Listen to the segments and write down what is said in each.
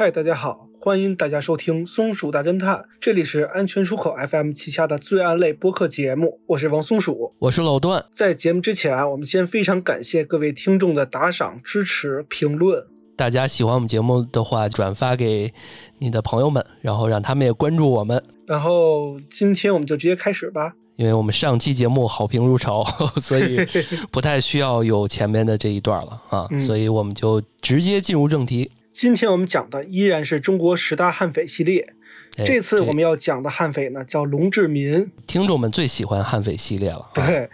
嗨，大家好，欢迎大家收听松鼠大侦探，这里是安全出口 FM 旗下的罪案类播客节目，我是王松鼠，我是老段。在节目之前啊，我们先非常感谢各位听众的打赏、支持、评论。大家喜欢我们节目的话，转发给你的朋友们，然后让他们也关注我们。然后今天我们就直接开始吧，因为我们上期节目好评如潮，所以 不太需要有前面的这一段了啊，所以我们就直接进入正题。今天我们讲的依然是中国十大悍匪系列，这次我们要讲的悍匪呢叫龙志民。听众们最喜欢悍匪系列了，对。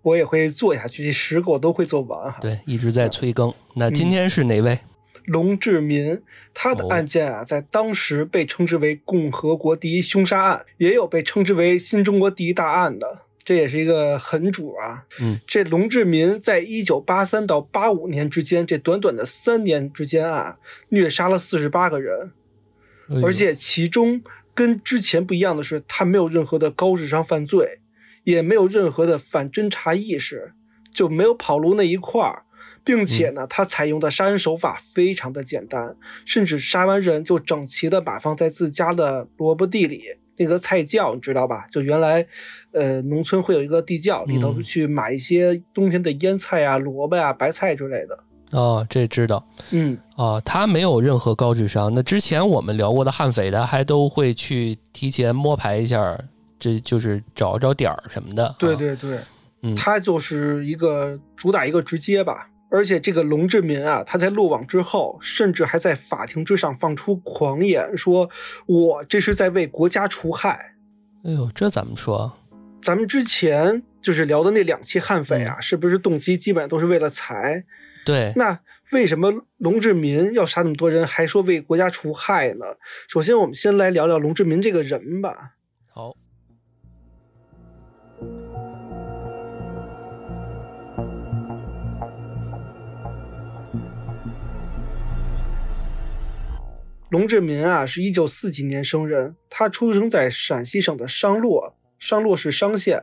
我也会做下去，这十个我都会做完哈。对，一直在催更。那今天是哪位？龙志民，他的案件啊，在当时被称之为共和国第一凶杀案，也有被称之为新中国第一大案的，这也是一个狠主啊。嗯，这龙志民在一九八三到八五年之间，这短短的三年之间啊，虐杀了四十八个人，而且其中跟之前不一样的是，他没有任何的高智商犯罪。也没有任何的反侦查意识，就没有跑路那一块儿，并且呢，他采用的杀人手法非常的简单，甚至杀完人就整齐的摆放在自家的萝卜地里，那个菜窖你知道吧？就原来，呃，农村会有一个地窖，里头去买一些冬天的腌菜啊、萝卜啊、白菜之类的。哦，这知道。嗯，哦，他没有任何高智商。那之前我们聊过的悍匪，的还都会去提前摸排一下。这就是找找点儿什么的，对对对，嗯，他就是一个主打一个直接吧，而且这个龙志民啊，他在落网之后，甚至还在法庭之上放出狂言，说我这是在为国家除害。哎呦，这怎么说？咱们之前就是聊的那两期悍匪啊，是不是动机基本上都是为了财？对，那为什么龙志民要杀那么多人，还说为国家除害呢？首先，我们先来聊聊龙志民这个人吧。好。龙志民啊，是一九四几年生人，他出生在陕西省的商洛，商洛是商县，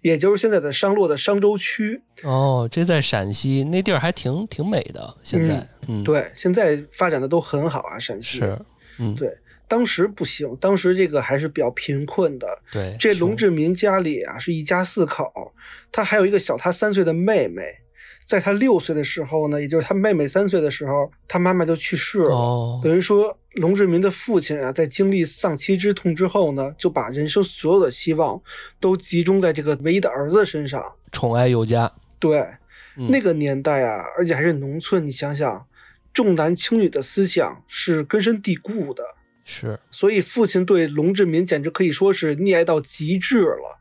也就是现在的商洛的商州区。哦，这在陕西那地儿还挺挺美的。现在，嗯，对，现在发展的都很好啊，陕西是，嗯，对，当时不行，当时这个还是比较贫困的。对，这龙志民家里啊是一家四口，他还有一个小他三岁的妹妹。在他六岁的时候呢，也就是他妹妹三岁的时候，他妈妈就去世了。等于说，龙志民的父亲啊，在经历丧妻之痛之后呢，就把人生所有的希望都集中在这个唯一的儿子身上，宠爱有加。对，那个年代啊，而且还是农村，你想想，重男轻女的思想是根深蒂固的。是，所以父亲对龙志民简直可以说是溺爱到极致了。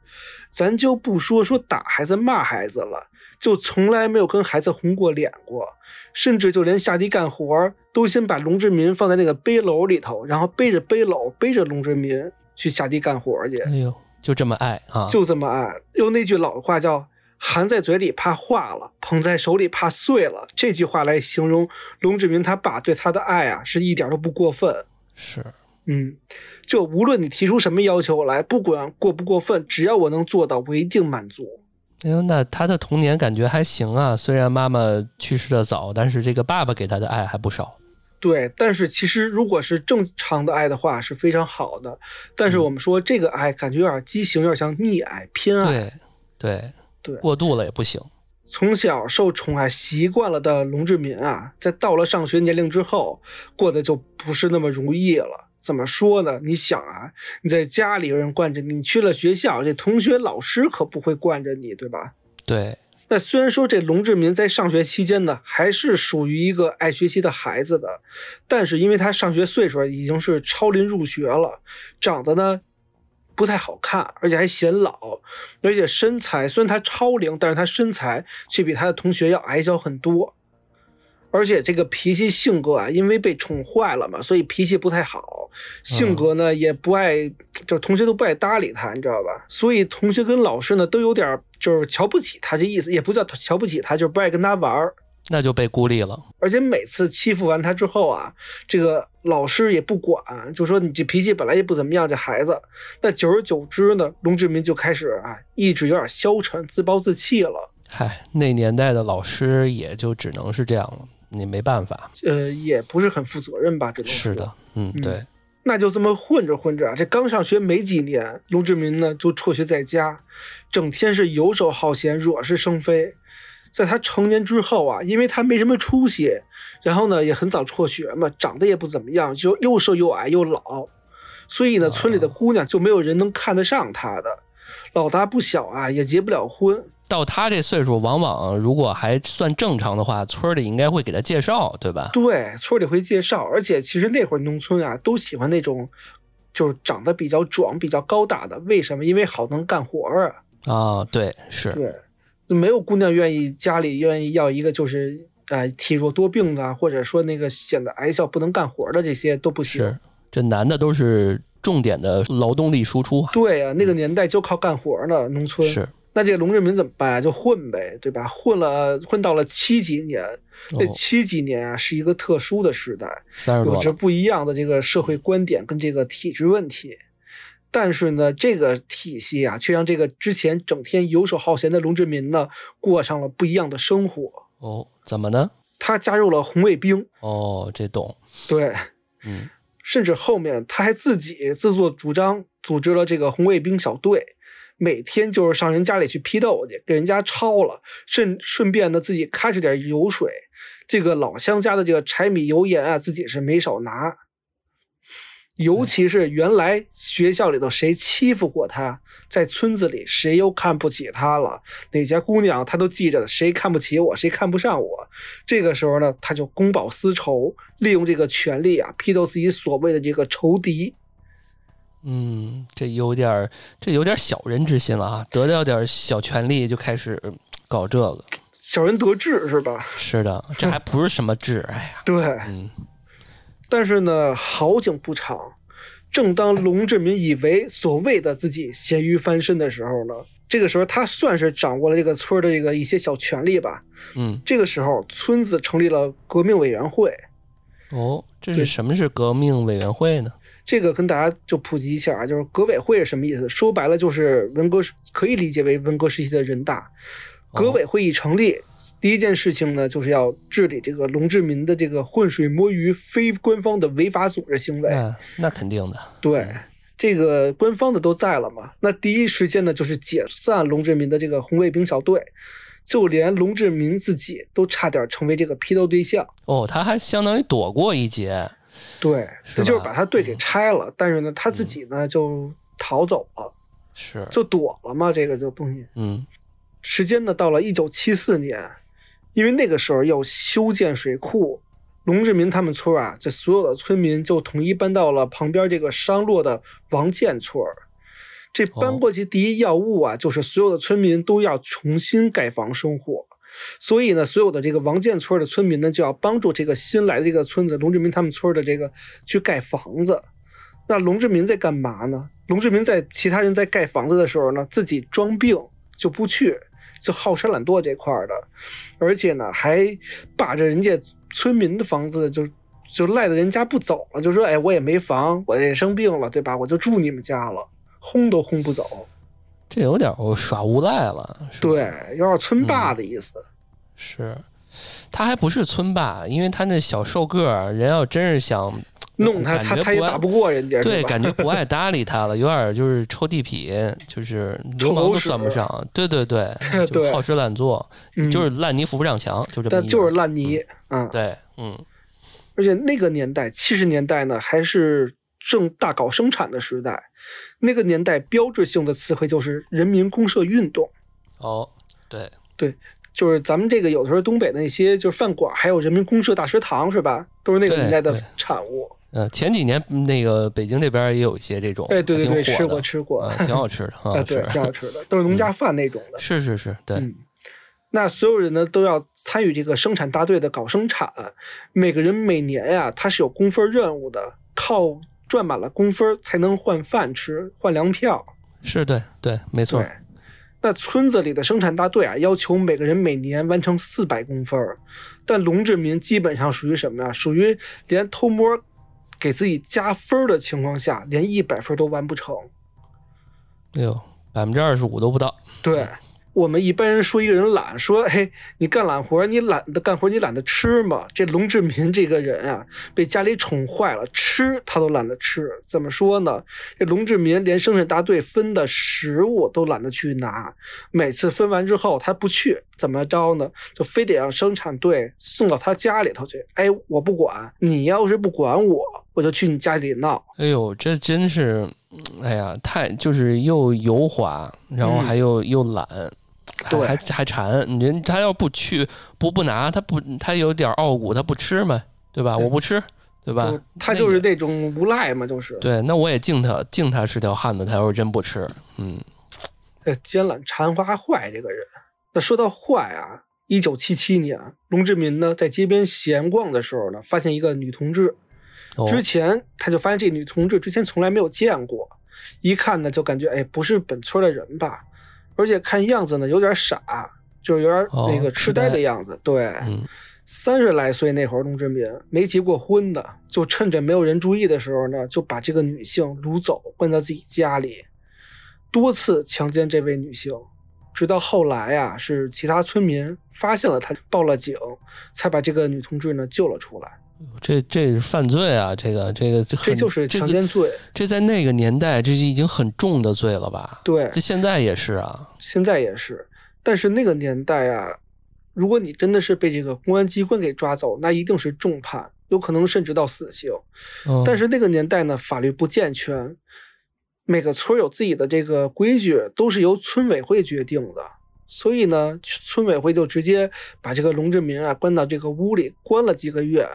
咱就不说说打孩子、骂孩子了。就从来没有跟孩子红过脸过，甚至就连下地干活都先把龙志民放在那个背篓里头，然后背着背篓背着龙志民去下地干活去。哎呦，就这么爱啊！就这么爱。用那句老话叫“含在嘴里怕化了，捧在手里怕碎了”这句话来形容龙志民他爸对他的爱啊，是一点都不过分。是，嗯，就无论你提出什么要求来，不管过不过分，只要我能做到，我一定满足。哎呦，那他的童年感觉还行啊，虽然妈妈去世的早，但是这个爸爸给他的爱还不少。对，但是其实如果是正常的爱的话是非常好的，但是我们说这个爱感觉有点畸形，有点像溺爱、偏爱。对，对，对，过度了也不行。从小受宠爱习惯了的龙志民啊，在到了上学年龄之后，过得就不是那么如意了。怎么说呢？你想啊，你在家里有人惯着你，去了学校，这同学老师可不会惯着你，对吧？对。那虽然说这龙志民在上学期间呢，还是属于一个爱学习的孩子的，但是因为他上学岁数已经是超龄入学了，长得呢不太好看，而且还显老，而且身材虽然他超龄，但是他身材却比他的同学要矮小很多。而且这个脾气性格啊，因为被宠坏了嘛，所以脾气不太好。性格呢也不爱，就同学都不爱搭理他，你知道吧？所以同学跟老师呢都有点就是瞧不起他，这意思也不叫瞧不起他，就是不爱跟他玩儿。那就被孤立了。而且每次欺负完他之后啊，这个老师也不管，就说你这脾气本来也不怎么样，这孩子。那久而久之呢，龙志民就开始啊，意志有点消沉，自暴自弃了。嗨，那年代的老师也就只能是这样了。你没办法。呃，也不是很负责任吧？这种是的，嗯，对。那就这么混着混着啊，这刚上学没几年，龙志民呢就辍学在家，整天是游手好闲，惹是生非。在他成年之后啊，因为他没什么出息，然后呢也很早辍学嘛，长得也不怎么样，就又瘦又矮又老，所以呢村里的姑娘就没有人能看得上他的。老大不小啊，也结不了婚。到他这岁数，往往如果还算正常的话，村里应该会给他介绍，对吧？对，村里会介绍。而且其实那会儿农村啊，都喜欢那种就是长得比较壮、比较高大的。为什么？因为好能干活啊。啊，对，是。对，没有姑娘愿意家里愿意要一个就是呃体弱多病的，或者说那个显得矮小不能干活的，这些都不行。是，这男的都是重点的劳动力输出。对啊，那个年代就靠干活呢，农村是。那这个龙志民怎么办啊？就混呗，对吧？混了混到了七几年，这七几年啊是一个特殊的时代，有着不一样的这个社会观点跟这个体制问题。但是呢，这个体系啊，却让这个之前整天游手好闲的龙志民呢，过上了不一样的生活。哦，怎么呢？他加入了红卫兵。哦，这懂。对，嗯，甚至后面他还自己自作主张组织了这个红卫兵小队。每天就是上人家里去批斗去，给人家抄了，顺顺便呢自己开着点油水，这个老乡家的这个柴米油盐啊，自己是没少拿。尤其是原来学校里头谁欺负过他，在村子里谁又看不起他了，哪家姑娘他都记着，谁看不起我，谁看不上我。这个时候呢，他就公报私仇，利用这个权利啊，批斗自己所谓的这个仇敌。嗯，这有点这有点小人之心了啊！得到点小权利就开始搞这个，小人得志是吧？是的，这还不是什么志，哎呀，对，嗯。但是呢，好景不长，正当龙志民以为所谓的自己咸鱼翻身的时候呢，这个时候他算是掌握了这个村的这个一些小权利吧。嗯，这个时候村子成立了革命委员会。哦，这是什么是革命委员会呢？这个跟大家就普及一下啊，就是革委会是什么意思？说白了就是文革，可以理解为文革时期的人大。革委会一成立，第一件事情呢，就是要治理这个龙志民的这个浑水摸鱼、非官方的违法组织行为。那肯定的。对，这个官方的都在了嘛，那第一时间呢，就是解散龙志民的这个红卫兵小队，就连龙志民自己都差点成为这个批斗对象。哦，他还相当于躲过一劫。对，他就是把他队给拆了，但是呢，他自己呢就逃走了，是就躲了嘛，这个就东西。嗯，时间呢到了一九七四年，因为那个时候要修建水库，龙志民他们村啊，这所有的村民就统一搬到了旁边这个商洛的王建村。这搬过去第一要务啊，就是所有的村民都要重新盖房生活。所以呢，所有的这个王建村的村民呢，就要帮助这个新来的这个村子龙志民他们村的这个去盖房子。那龙志民在干嘛呢？龙志民在其他人在盖房子的时候呢，自己装病就不去，就好吃懒惰这块的，而且呢，还把着人家村民的房子，就就赖在人家不走了，就说：“哎，我也没房，我也生病了，对吧？我就住你们家了，轰都轰不走。”这有点耍无赖了，对，有点村霸的意思。是，他还不是村霸，因为他那小瘦个儿，人要真是想弄他，他他也打不过人家。对，感觉不爱 搭理他了，有点就是臭地痞，就是流氓都算不上。对对对，就好吃懒做，就是烂泥扶不上墙，就这么。但就是烂泥，嗯，对，嗯。而且那个年代，七十年代呢，还是正大搞生产的时代。那个年代标志性的词汇就是人民公社运动。哦，对对，就是咱们这个有的时候东北的那些就是饭馆，还有人民公社大食堂，是吧？都是那个年代的产物。呃，前几年那个北京这边也有一些这种，哎，对对对，吃过吃过，挺好吃的 啊，对，挺好吃的，都是农家饭那种的。是是是，对。那所有人呢都要参与这个生产大队的搞生产，每个人每年呀他是有工分任务的，靠。赚满了工分才能换饭吃，换粮票。是对对，没错。那村子里的生产大队啊，要求每个人每年完成四百公分但龙志民基本上属于什么呀？属于连偷摸给自己加分的情况下，连一百分都完不成。哎呦，百分之二十五都不到。对，我们一般人说一个人懒，说嘿，你干懒活，你懒得干活，你懒得吃嘛？这龙志民这个人啊，被家里宠坏了，吃他都懒得吃。怎么说呢？这龙志民连生产大队分的食物都懒得去拿，每次分完之后他不去，怎么着呢？就非得让生产队送到他家里头去。哎，我不管你要是不管我，我就去你家里闹。哎呦，这真是，哎呀，太就是又油滑，然后还又又懒。对，还还馋，您他要不去不不拿，他不他有点傲骨，他不吃嘛，对吧？我不吃，对吧？他就是那种无赖嘛，就是。对，那我也敬他，敬他是条汉子。他要是真不吃，嗯，这奸懒馋花坏这个人。那说到坏啊，一九七七年，龙志民呢在街边闲逛的时候呢，发现一个女同志。之前他就发现这女同志之前从来没有见过，一看呢就感觉哎，不是本村的人吧。而且看样子呢，有点傻，就是有点那个痴呆的样子。对，三十来岁那会儿，龙志民没结过婚的，就趁着没有人注意的时候呢，就把这个女性掳走，关到自己家里，多次强奸这位女性，直到后来啊，是其他村民发现了他，报了警，才把这个女同志呢救了出来。这这是犯罪啊！这个这个这就是强奸罪。这在那个年代，这是已经很重的罪了吧？对，这现在也是啊。现在也是，但是那个年代啊，如果你真的是被这个公安机关给抓走，那一定是重判，有可能甚至到死刑。但是那个年代呢，法律不健全，每个村有自己的这个规矩，都是由村委会决定的。所以呢，村委会就直接把这个龙志民啊关到这个屋里，关了几个月。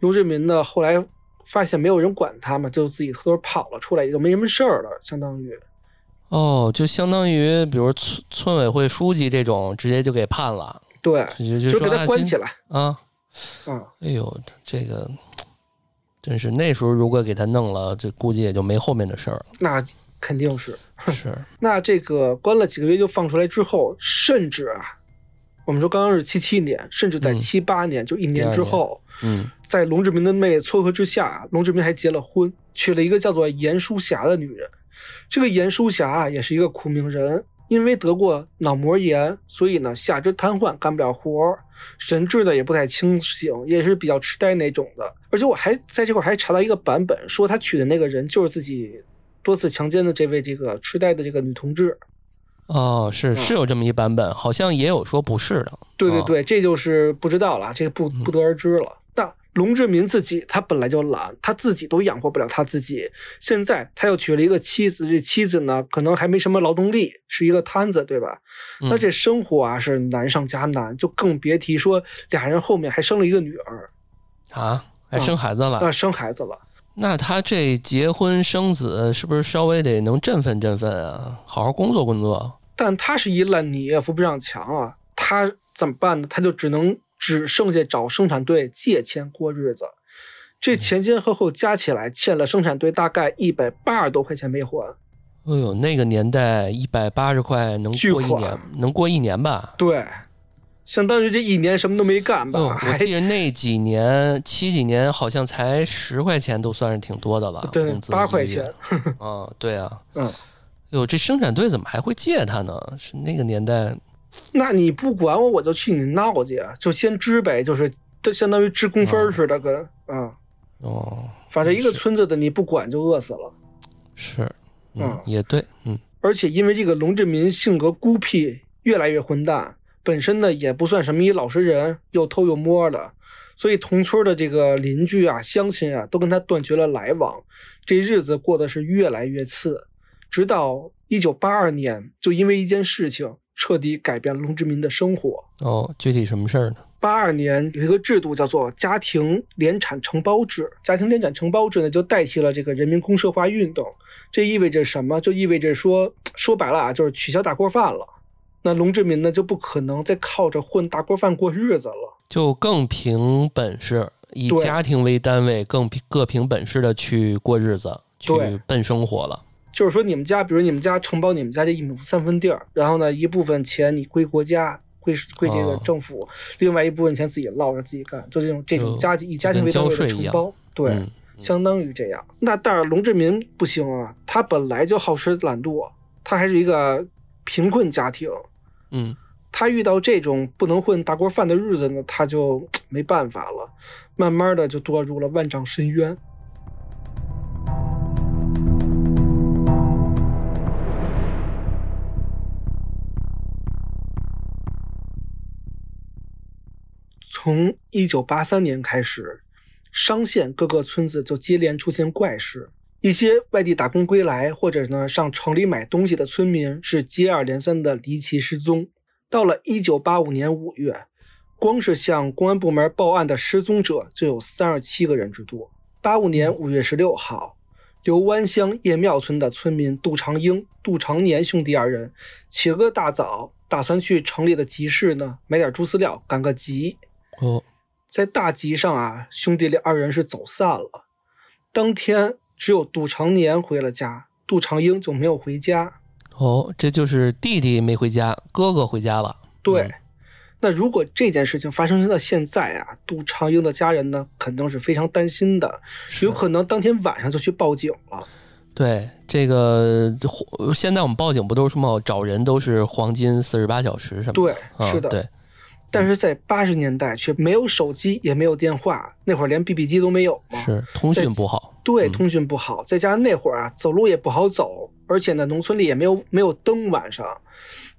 龙志民呢，后来发现没有人管他嘛，就自己偷偷跑了出来，也就没什么事儿了，相当于。哦，就相当于，比如村村委会书记这种，直接就给判了。对，就给他关起来啊。啊，哎呦，这个真是那时候如果给他弄了，这估计也就没后面的事儿了。那肯定是是。那这个关了几个月就放出来之后，甚至啊。我们说刚刚是七七年，甚至在七八年，就一年之后，嗯，在龙志明的妹撮合之下，龙志明还结了婚，娶了一个叫做严淑霞的女人。这个严淑霞啊也是一个苦命人，因为得过脑膜炎，所以呢下肢瘫痪，干不了活，神志呢也不太清醒，也是比较痴呆那种的。而且我还在这块还查到一个版本，说他娶的那个人就是自己多次强奸的这位这个痴呆的这个女同志。哦，是是有这么一版本，好像也有说不是的。对对对，这就是不知道了，这个不不得而知了。但龙志民自己他本来就懒，他自己都养活不了他自己，现在他又娶了一个妻子，这妻子呢可能还没什么劳动力，是一个摊子，对吧？那这生活啊是难上加难，就更别提说俩人后面还生了一个女儿啊，还生孩子了啊，生孩子了。那他这结婚生子是不是稍微得能振奋振奋啊？好好工作工作。但他是一烂泥，扶不上墙啊！他怎么办呢？他就只能只剩下找生产队借钱过日子。这前前后后加起来，欠了生产队大概一百八十多块钱没还。哎呦，那个年代一百八十块能过一年，能过一年吧？对，相当于这一年什么都没干吧？我记得那几年七几年好像才十块钱，都算是挺多的了。对，八块钱。啊，对啊，嗯。哟，这生产队怎么还会借他呢？是那个年代，那你不管我，我就去你闹去，就先支呗，就是就相当于支工分似的，跟啊，哦，反正一个村子的你不管就饿死了。是，嗯，也对，嗯。而且因为这个龙志民性格孤僻，越来越混蛋，本身呢也不算什么一老实人，又偷又摸的，所以同村的这个邻居啊、乡亲啊，都跟他断绝了来往，这日子过得是越来越次。直到一九八二年，就因为一件事情，彻底改变了龙之民的生活。哦，具体什么事儿呢？八二年有一个制度叫做家庭联产承包制，家庭联产承包制呢，就代替了这个人民公社化运动。这意味着什么？就意味着说，说白了啊，就是取消大锅饭了。那龙志民呢，就不可能再靠着混大锅饭过日子了，就更凭本事，以家庭为单位，更各凭本事的去过日子，去奔生活了。就是说，你们家，比如你们家承包你们家这一亩三分地儿，然后呢，一部分钱你归国家，归归这个政府，另外一部分钱自己捞着自己干，就这种这种家以家庭为单位的承包，对，相当于这样。那但是龙志民不行啊，他本来就好吃懒惰，他还是一个贫困家庭，嗯，他遇到这种不能混大锅饭的日子呢，他就没办法了，慢慢的就堕入了万丈深渊。从一九八三年开始，商县各个村子就接连出现怪事。一些外地打工归来，或者呢上城里买东西的村民是接二连三的离奇失踪。到了一九八五年五月，光是向公安部门报案的失踪者就有三十七个人之多。八五年五月十六号，刘湾乡叶庙村的村民杜长英、杜长年兄弟二人起了个大早，打算去城里的集市呢买点猪饲料赶个集。哦，在大集上啊，兄弟俩二人是走散了。当天。只有杜长年回了家，杜长英就没有回家。哦，这就是弟弟没回家，哥哥回家了。对，那如果这件事情发生到现在啊，杜长英的家人呢，肯定是非常担心的，有可能当天晚上就去报警了。对，这个现在我们报警不都是什么找人都是黄金四十八小时什么？对，是的。对。但是在八十年代却没有手机，也没有电话，那会儿连 BB 机都没有嘛。是通讯不好。对，通讯不好，再加上那会儿啊，走路也不好走，而且呢，农村里也没有没有灯，晚上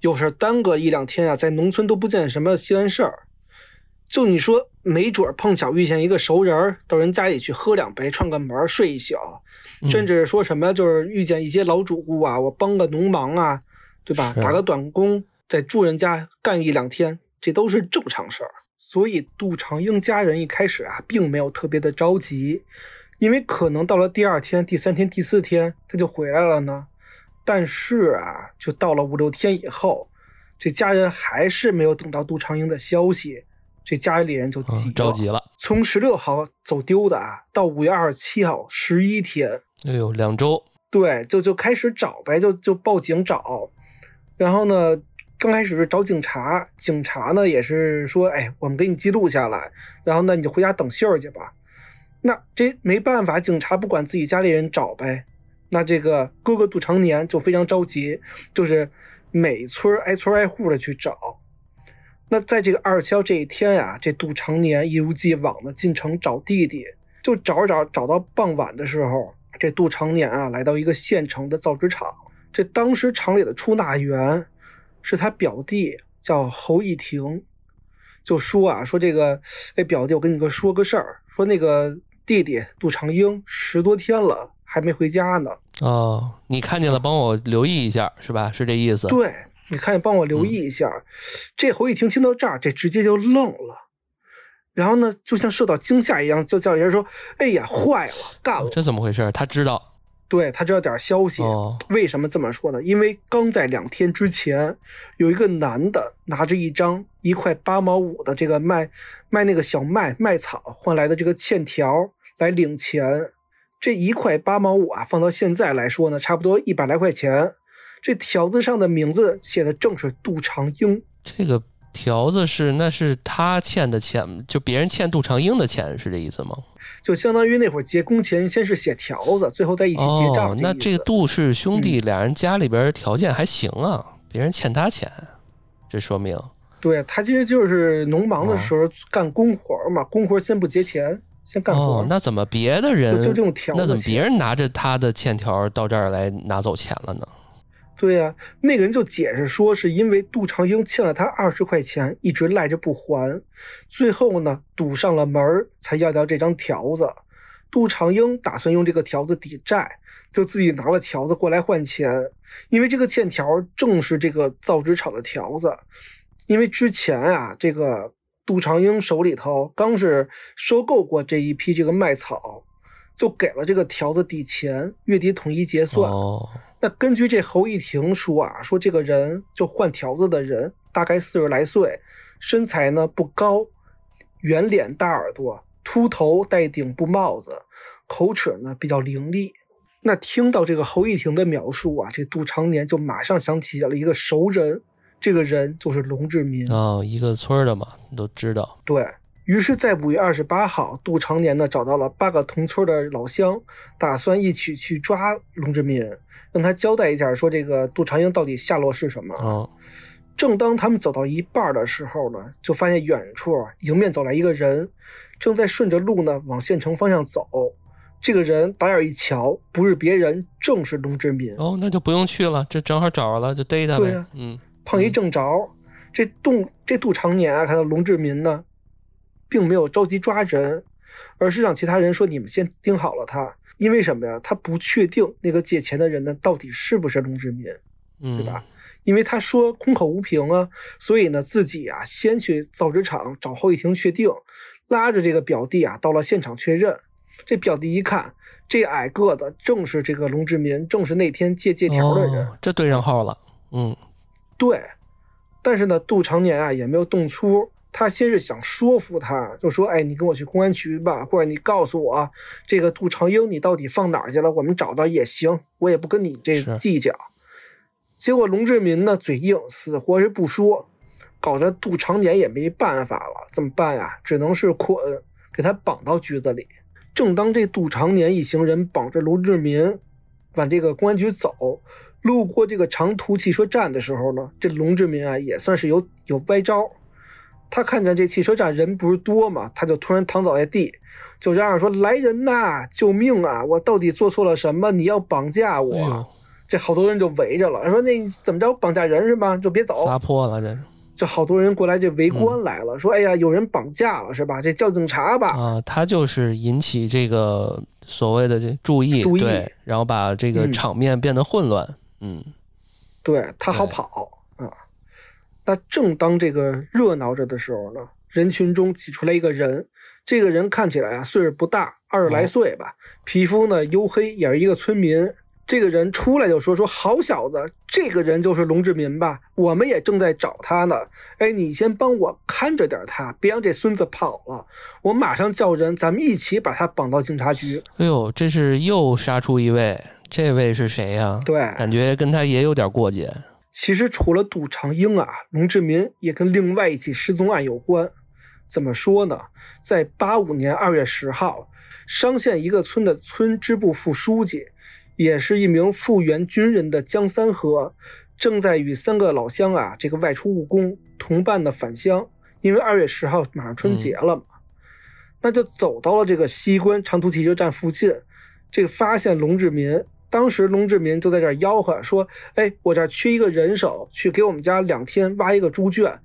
有事耽搁一两天啊，在农村都不见什么稀罕事儿。就你说，没准碰巧遇见一个熟人，到人家里去喝两杯，串个门，睡一宿，甚至说什么就是遇见一些老主顾啊，我帮个农忙啊，对吧？打个短工，在住人家干一两天。这都是正常事儿，所以杜长英家人一开始啊，并没有特别的着急，因为可能到了第二天、第三天、第四天他就回来了呢。但是啊，就到了五六天以后，这家人还是没有等到杜长英的消息，这家里人就急着急了。从十六号走丢的啊，到五月二十七号，十一天，哎呦，两周，对，就就开始找呗，就就报警找，然后呢？刚开始是找警察，警察呢也是说，哎，我们给你记录下来，然后呢你就回家等信儿去吧。那这没办法，警察不管自己家里人找呗。那这个哥哥杜长年就非常着急，就是每村挨村挨户的去找。那在这个二十七号这一天呀，这杜长年一如既往的进城找弟弟，就找着找找到傍晚的时候，这杜长年啊来到一个县城的造纸厂，这当时厂里的出纳员。是他表弟叫侯一婷，就说啊，说这个，哎，表弟，我跟你哥说个事儿，说那个弟弟杜长英十多天了还没回家呢。哦，你看见了，帮我留意一下，是吧？是这意思？对，你看见帮我留意一下。这侯一婷听到这儿，这直接就愣了，然后呢，就像受到惊吓一样，就叫人说：“哎呀，坏了，干了！”这怎么回事？他知道。对他知道点消息，为什么这么说呢？因为刚在两天之前，有一个男的拿着一张一块八毛五的这个卖卖那个小麦麦草换来的这个欠条来领钱，这一块八毛五啊，放到现在来说呢，差不多一百来块钱。这条子上的名字写的正是杜长英，这个。条子是，那是他欠的钱，就别人欠杜长英的钱，是这意思吗？就相当于那会儿结工钱，先是写条子，最后再一起结账。那这个杜氏兄弟俩人家里边条件还行啊，别人欠他钱，这说明对他其实就是农忙的时候干工活嘛，工活先不结钱，先干活。那怎么别的人就这种条子？那怎么别人拿着他的欠条到这儿来拿走钱了呢？对呀，那个人就解释说，是因为杜长英欠了他二十块钱，一直赖着不还，最后呢堵上了门才要到这张条子。杜长英打算用这个条子抵债，就自己拿了条子过来换钱。因为这个欠条正是这个造纸厂的条子，因为之前啊，这个杜长英手里头刚是收购过这一批这个麦草，就给了这个条子抵钱，月底统一结算。那根据这侯一婷说啊，说这个人就换条子的人，大概四十来岁，身材呢不高，圆脸大耳朵，秃头戴顶布帽子，口齿呢比较伶俐。那听到这个侯一婷的描述啊，这杜长年就马上想起了一个熟人，这个人就是龙志民啊，一个村的嘛，都知道。对。于是，在五月二十八号，杜长年呢找到了八个同村的老乡，打算一起去抓龙志民，让他交代一下，说这个杜长英到底下落是什么啊。正当他们走到一半的时候呢，就发现远处迎面走来一个人，正在顺着路呢往县城方向走。这个人打眼一瞧，不是别人，正是龙志民。哦，那就不用去了，这正好找着了，就逮他呗。对呀，嗯，碰一正着。这杜这杜长年啊，看到龙志民呢，并没有着急抓人，而是让其他人说：“你们先盯好了他，因为什么呀？他不确定那个借钱的人呢，到底是不是龙志民，对吧？因为他说空口无凭啊，所以呢，自己啊先去造纸厂找后一庭确定，拉着这个表弟啊到了现场确认。这表弟一看，这矮个子正是这个龙志民，正是那天借借条的人，这对上号了。嗯，对。但是呢，杜长年啊也没有动粗，他先是想说服他，就说：“哎，你跟我去公安局吧，或者你告诉我这个杜长英你到底放哪儿去了，我们找到也行，我也不跟你这计较。”结果龙志民呢嘴硬，死活是不说，搞得杜长年也没办法了，怎么办呀？只能是捆，给他绑到局子里。正当这杜长年一行人绑着龙志民往这个公安局走。路过这个长途汽车站的时候呢，这龙志民啊也算是有有歪招。他看见这汽车站人不是多嘛，他就突然躺倒在地，就这样说：“来人呐，救命啊！我到底做错了什么？你要绑架我？”这好多人就围着了，说：“那怎么着？绑架人是吧？就别走。”撒泼了，这就好多人过来这围观来了，说：“哎呀，有人绑架了是吧？这叫警察吧？”啊，他就是引起这个所谓的这注意，注意，然后把这个场面变得混乱。嗯，对他好跑啊。那正当这个热闹着的时候呢，人群中挤出来一个人。这个人看起来啊，岁数不大，二十来岁吧，皮肤呢黝黑，也是一个村民。这个人出来就说：“说好小子，这个人就是龙志民吧？我们也正在找他呢。哎，你先帮我看着点他，别让这孙子跑了。我马上叫人，咱们一起把他绑到警察局。”哎呦，这是又杀出一位。这位是谁呀？对，感觉跟他也有点过节。其实除了杜长英啊，龙志民也跟另外一起失踪案有关。怎么说呢？在八五年二月十号，商县一个村的村支部副书记，也是一名复员军人的江三河，正在与三个老乡啊这个外出务工，同伴的返乡。因为二月十号马上春节了嘛，那就走到了这个西关长途汽车站附近，这个发现龙志民。当时龙志民就在这儿吆喝说：“哎，我这儿缺一个人手，去给我们家两天挖一个猪圈，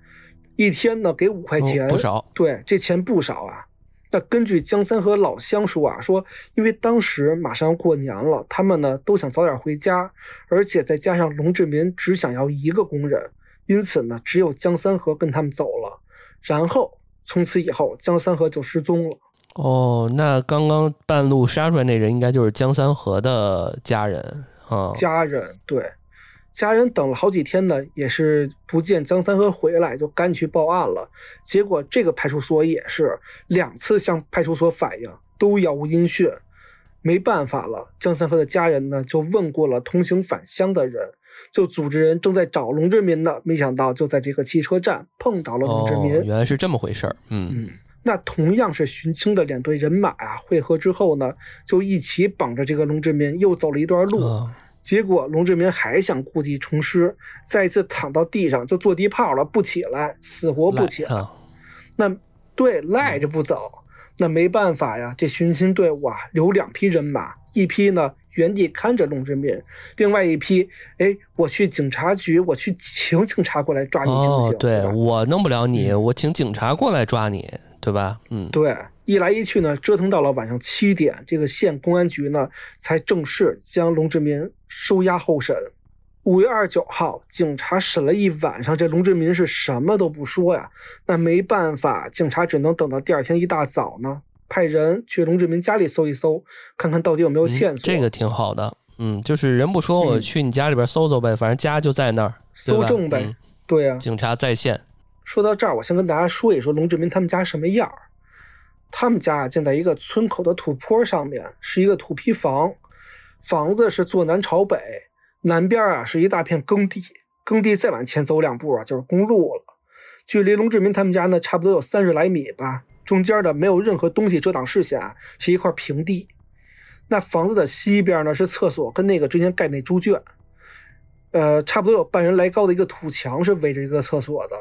一天呢给五块钱，不少。对，这钱不少啊。那根据江三和老乡说啊，说因为当时马上要过年了，他们呢都想早点回家，而且再加上龙志民只想要一个工人，因此呢只有江三和跟他们走了。然后从此以后，江三和就失踪了。”哦，那刚刚半路杀出来那人应该就是江三河的家人啊。家人对，家人等了好几天呢，也是不见江三河回来，就赶紧去报案了。结果这个派出所也是两次向派出所反映，都杳无音讯。没办法了，江三河的家人呢就问过了同行返乡的人，就组织人正在找龙志民呢。没想到就在这个汽车站碰到了龙志民。原来是这么回事儿，嗯嗯。那同样是寻亲的两队人马啊，汇合之后呢，就一起绑着这个龙志民又走了一段路。结果龙志民还想故技重施，再一次躺到地上就坐地炮了，不起来，死活不起来。那对赖着不走，那没办法呀。这寻亲队伍啊，留两批人马，一批呢原地看着龙志民，另外一批，哎，我去警察局，我去请警察过来抓你行不行？对我弄不了你，我请警察过来抓你。对吧？嗯，对，一来一去呢，折腾到了晚上七点，这个县公安局呢才正式将龙志民收押候审。五月二十九号，警察审了一晚上，这龙志民是什么都不说呀。那没办法，警察只能等到第二天一大早呢，派人去龙志民家里搜一搜，看看到底有没有线索。这个挺好的，嗯，就是人不说，我去你家里边搜搜呗，反正家就在那儿，搜证呗。对呀，警察在线。说到这儿，我先跟大家说一说龙志民他们家什么样儿。他们家啊建在一个村口的土坡上面，是一个土坯房，房子是坐南朝北，南边啊是一大片耕地，耕地再往前走两步啊就是公路了。距离龙志民他们家呢差不多有三十来米吧，中间的没有任何东西遮挡视线，是一块平地。那房子的西边呢是厕所跟那个之前盖那猪圈。呃，差不多有半人来高的一个土墙是围着一个厕所的。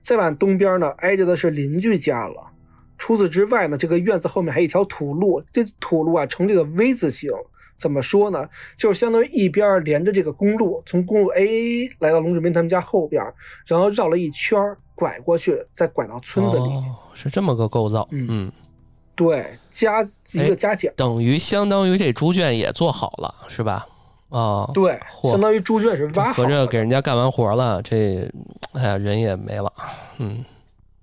再往东边呢，挨着的是邻居家了。除此之外呢，这个院子后面还有一条土路，这土路啊呈这个 V 字形。怎么说呢？就是相当于一边连着这个公路，从公路 A 来到龙志民他们家后边，然后绕了一圈拐过去，再拐到村子里。是这么个构造。嗯，对，加一个加减，等于相当于这猪圈也做好了，是吧？啊，对，相当于猪圈是挖好。合着给人家干完活了，这哎呀人也没了。嗯，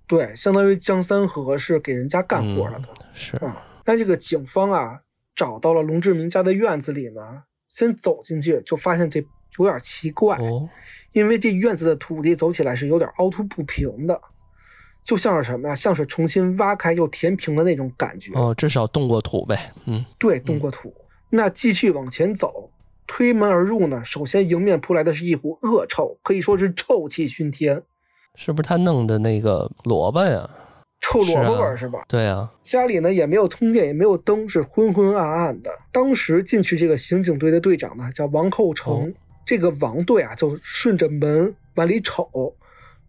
对，相当于江三河是给人家干活了的。是。但这个警方啊。找到了龙志明家的院子里呢，先走进去就发现这有点奇怪，因为这院子的土地走起来是有点凹凸不平的，就像是什么呀？像是重新挖开又填平的那种感觉。哦，至少动过土呗。嗯，对，动过土。那继续往前走，推门而入呢，首先迎面扑来的是一股恶臭，可以说是臭气熏天。是不是他弄的那个萝卜呀？臭萝卜味儿是吧？对啊，家里呢也没有通电，也没有灯，是昏昏暗暗的。当时进去这个刑警队的队长呢叫王厚成，这个王队啊就顺着门往里瞅，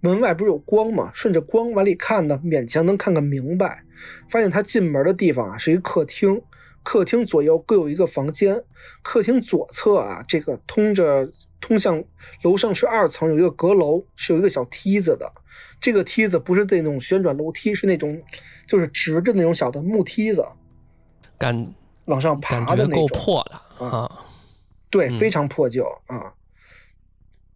门外不是有光吗？顺着光往里看呢，勉强能看个明白。发现他进门的地方啊是一客厅，客厅左右各有一个房间。客厅左侧啊这个通着通向楼上是二层，有一个阁楼，是有一个小梯子的。这个梯子不是那种旋转楼梯，是那种就是直着那种小的木梯子，敢往上爬的那种。够破的啊，对，非常破旧啊。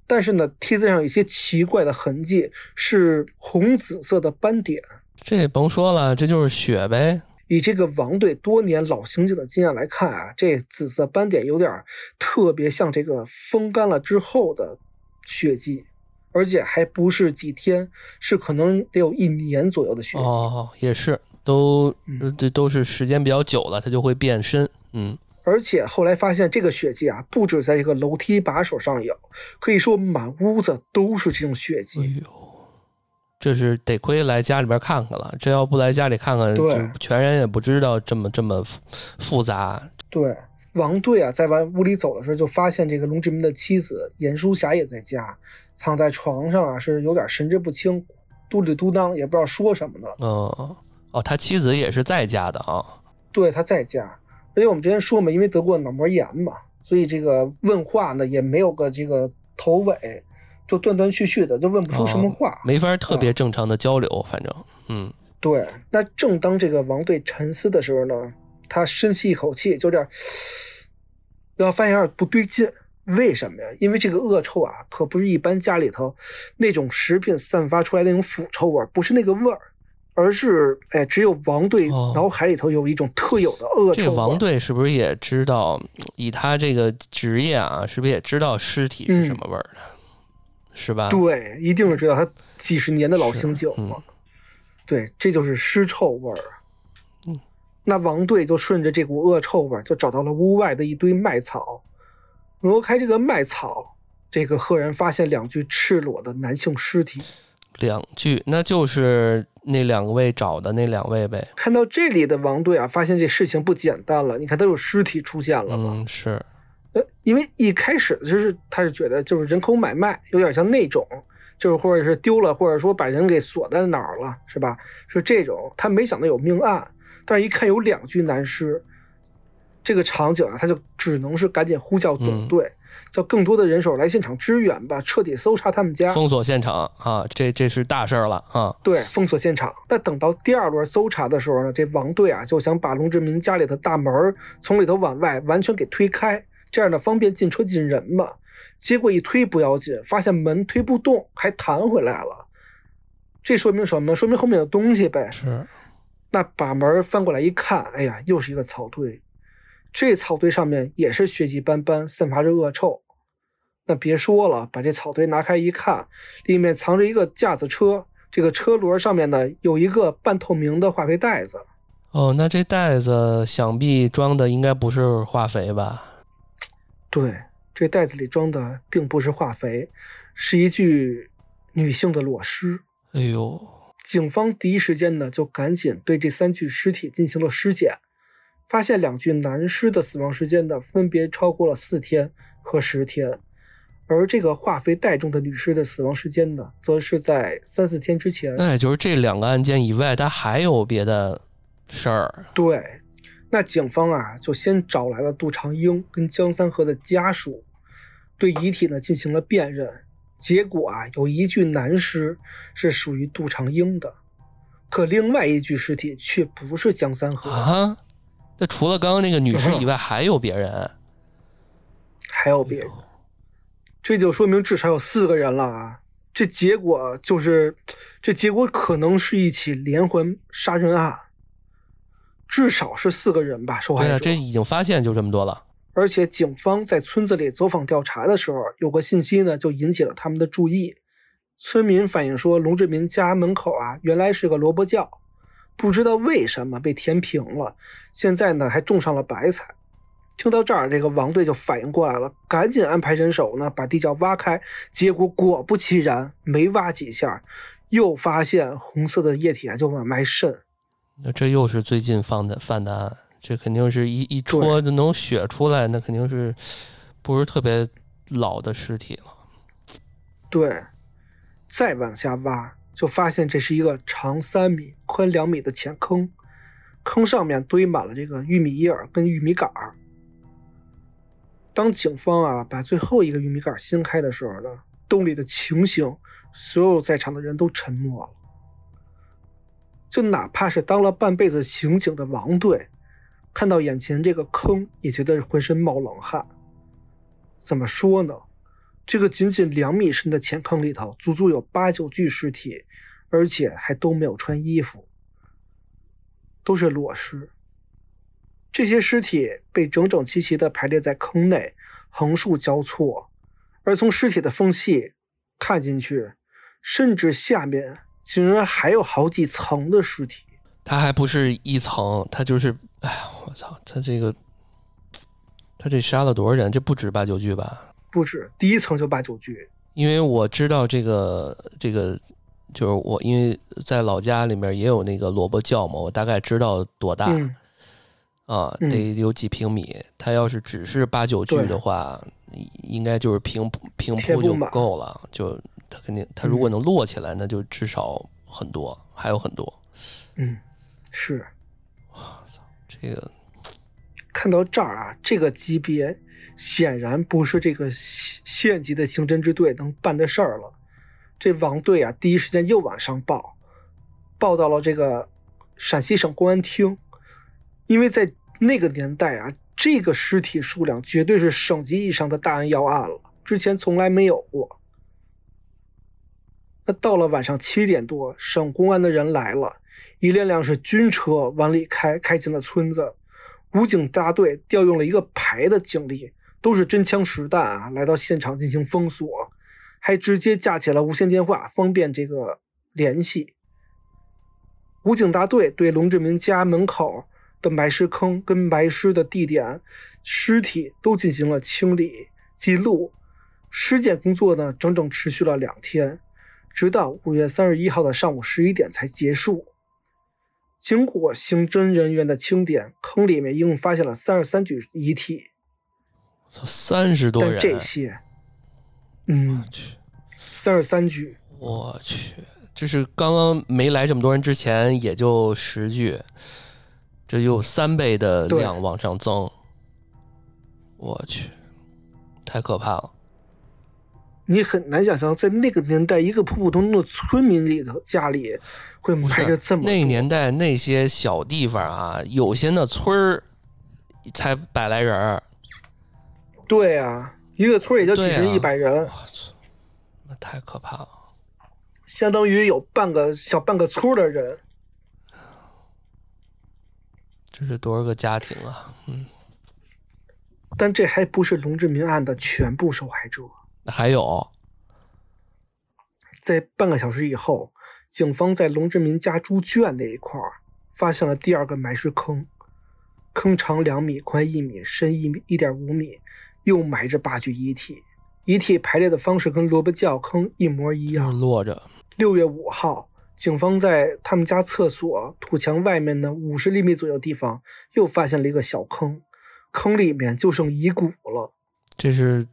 但是呢，梯子上有一些奇怪的痕迹，是红紫色的斑点。这甭说了，这就是血呗。以这个王队多年老刑警的经验来看啊，这紫色斑点有点特别像这个风干了之后的血迹。而且还不是几天，是可能得有一年左右的血迹。哦，也是，都这都是时间比较久了，它就会变深。嗯，而且后来发现这个血迹啊，不止在这个楼梯把手上有，可以说满屋子都是这种血迹。哎呦，这是得亏来家里边看看了，这要不来家里看看，对，全然也不知道这么这么复杂。对，王队啊，在往屋里走的时候，就发现这个龙志明的妻子严淑霞也在家。躺在床上啊，是有点神志不清，嘟里嘟囔，也不知道说什么呢。嗯，哦，他妻子也是在家的啊。对，他在家。而且我们之前说嘛，因为得过脑膜炎嘛，所以这个问话呢也没有个这个头尾，就断断续续的，就问不出什么话，没法特别正常的交流。反正，嗯，对。那正当这个王队沉思的时候呢，他深吸一口气，就这样，然后发现有点不对劲。为什么呀？因为这个恶臭啊，可不是一般家里头那种食品散发出来那种腐臭味，不是那个味儿，而是哎，只有王队脑海里头有一种特有的恶臭。这王队是不是也知道？以他这个职业啊，是不是也知道尸体是什么味儿的？是吧？对，一定是知道。他几十年的老刑警了。对，这就是尸臭味儿。嗯，那王队就顺着这股恶臭味儿，就找到了屋外的一堆麦草。挪开这个麦草，这个赫然发现两具赤裸的男性尸体。两具，那就是那两位找的那两位呗。看到这里的王队啊，发现这事情不简单了。你看，都有尸体出现了吗？嗯，是。呃，因为一开始就是他是觉得就是人口买卖，有点像那种，就是或者是丢了，或者说把人给锁在哪儿了，是吧？是这种。他没想到有命案，但是一看有两具男尸。这个场景啊，他就只能是赶紧呼叫总队，叫更多的人手来现场支援吧，彻底搜查他们家，封锁现场啊，这这是大事儿了啊！对，封锁现场。那等到第二轮搜查的时候呢，这王队啊就想把龙志民家里的大门从里头往外完全给推开，这样呢方便进车进人嘛。结果一推不要紧，发现门推不动，还弹回来了。这说明什么？说明后面有东西呗。是。那把门翻过来一看，哎呀，又是一个草堆。这草堆上面也是血迹斑斑，散发着恶臭。那别说了，把这草堆拿开一看，里面藏着一个架子车，这个车轮上面呢有一个半透明的化肥袋子。哦，那这袋子想必装的应该不是化肥吧？对，这袋子里装的并不是化肥，是一具女性的裸尸。哎呦！警方第一时间呢就赶紧对这三具尸体进行了尸检。发现两具男尸的死亡时间呢，分别超过了四天和十天，而这个化肥袋中的女尸的死亡时间呢，则是在三四天之前。那也就是这两个案件以外，他还有别的事儿。对，那警方啊，就先找来了杜长英跟江三河的家属，对遗体呢进行了辨认。结果啊，有一具男尸是属于杜长英的，可另外一具尸体却不是江三河啊。那除了刚刚那个女尸以外，还有别人？还有别人？这就说明至少有四个人了啊！这结果就是，这结果可能是一起连环杀人案，至少是四个人吧？受害者。这已经发现就这么多了。而且警方在村子里走访调查的时候，有个信息呢，就引起了他们的注意。村民反映说，龙志民家门口啊，原来是个萝卜窖，不知道为什么被填平了，现在呢还种上了白菜。听到这儿，这个王队就反应过来了，赶紧安排人手呢，把地窖挖开。结果果不其然，没挖几下，又发现红色的液体啊，就往外渗。那这又是最近放的犯的案，这肯定是一一戳就能血出来，那肯定是不是特别老的尸体了。对，再往下挖，就发现这是一个长三米、宽两米的浅坑，坑上面堆满了这个玉米叶跟玉米杆儿。当警方啊把最后一个玉米杆掀开的时候呢，洞里的情形，所有在场的人都沉默了。就哪怕是当了半辈子刑警的王队，看到眼前这个坑，也觉得浑身冒冷汗。怎么说呢？这个仅仅两米深的浅坑里头，足足有八九具尸体，而且还都没有穿衣服，都是裸尸。这些尸体被整整齐齐地排列在坑内，横竖交错，而从尸体的缝隙看进去，甚至下面竟然还有好几层的尸体。它还不是一层，它就是……哎呀，我操！他这个，他这杀了多少人？这不止八九具吧？不止，第一层就八九具。因为我知道这个，这个就是我因为在老家里面也有那个萝卜窖嘛，我大概知道多大。啊，得有几平米。他要是只是八九具的话，应该就是平平铺就够了。就他肯定，他如果能摞起来，那就至少很多，还有很多。嗯，是。我操，这个看到这儿啊，这个级别显然不是这个县县级的刑侦支队能办的事儿了。这王队啊，第一时间又往上报，报到了这个陕西省公安厅。因为在那个年代啊，这个尸体数量绝对是省级以上的大案要案了，之前从来没有过。那到了晚上七点多，省公安的人来了，一辆辆是军车往里开，开进了村子。武警大队调用了一个排的警力，都是真枪实弹啊，来到现场进行封锁，还直接架起了无线电话，方便这个联系。武警大队对龙志民家门口。的埋尸坑跟埋尸的地点、尸体都进行了清理记录，尸检工作呢整整持续了两天，直到五月三十一号的上午十一点才结束。经过刑侦人员的清点，坑里面一共发现了三十三具遗体。我操，三十多人！这些，嗯，我去，三十三具。我去，就是刚刚没来这么多人之前，也就十具。这有三倍的量往上增，我去，太可怕了！你很难想象，在那个年代，一个普普通通的村民里头家里会埋着这么那年代那些小地方啊，有些那村儿才百来人儿。对啊，一个村也就几十一百人。我操，那太可怕了！相当于有半个小半个村的人。这是多少个家庭啊？嗯，但这还不是龙志民案的全部受害者。还有，在半个小时以后，警方在龙志民家猪圈那一块儿发现了第二个埋尸坑，坑长两米，宽一米，深一米一点五米，又埋着八具遗体，遗体排列的方式跟萝卜窖坑一模一样，落着。六月五号。警方在他们家厕所土墙外面的五十厘米左右地方又发现了一个小坑，坑里面就剩遗骨了。这是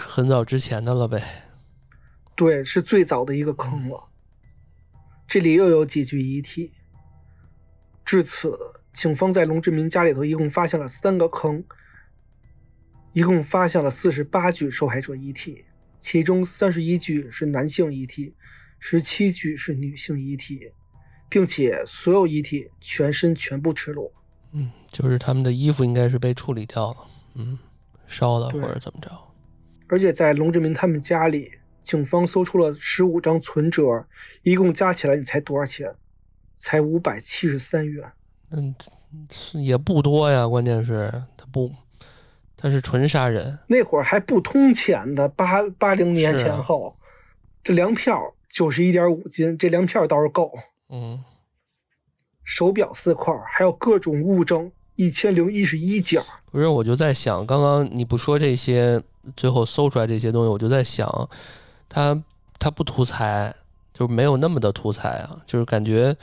很早之前的了呗。对，是最早的一个坑了。这里又有几具遗体。至此，警方在龙志民家里头一共发现了三个坑，一共发现了四十八具受害者遗体，其中三十一具是男性遗体，十七具是女性遗体，并且所有遗体全身全部赤裸。嗯，就是他们的衣服应该是被处理掉了，嗯，烧了或者怎么着。而且在龙志明他们家里，警方搜出了十五张存折，一共加起来你才多少钱？才五百七十三元。嗯，是也不多呀。关键是他不，他是纯杀人。那会儿还不通钱的，八八零年前后，这粮票九十一点五斤，这粮票倒是够。嗯。手表四块，还有各种物证一千零一十一件。不是，我就在想，刚刚你不说这些，最后搜出来这些东西，我就在想，他他不图财，就没有那么的图财啊。就是感觉，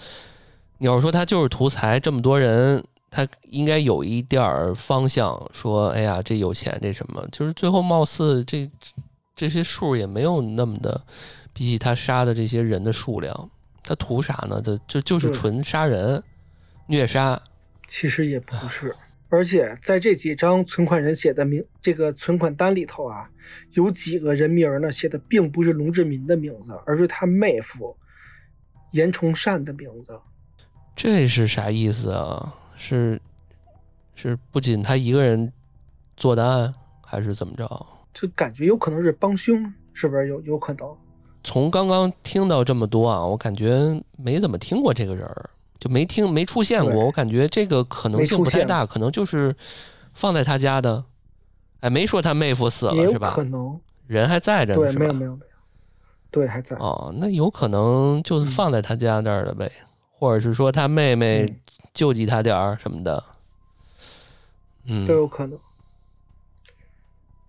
你要说他就是图财，这么多人，他应该有一点儿方向，说，哎呀，这有钱，这什么？就是最后貌似这这些数也没有那么的，比起他杀的这些人的数量。他图啥呢？他就就是纯杀人、虐杀，其实也不是。而且在这几张存款人写的名，这个存款单里头啊，有几个人名呢，写的并不是龙志民的名字，而是他妹夫严崇善的名字。这是啥意思啊？是是不仅他一个人做的案，还是怎么着？就感觉有可能是帮凶，是不是有有可能？从刚刚听到这么多啊，我感觉没怎么听过这个人儿，就没听没出现过。我感觉这个可能性不太大，可能就是放在他家的。哎，没说他妹夫死了是吧？可能人还在着呢，对，没有没有没有，对，还在。哦，那有可能就是放在他家那儿了呗，或者是说他妹妹救济他点儿什么的，嗯，都有可能。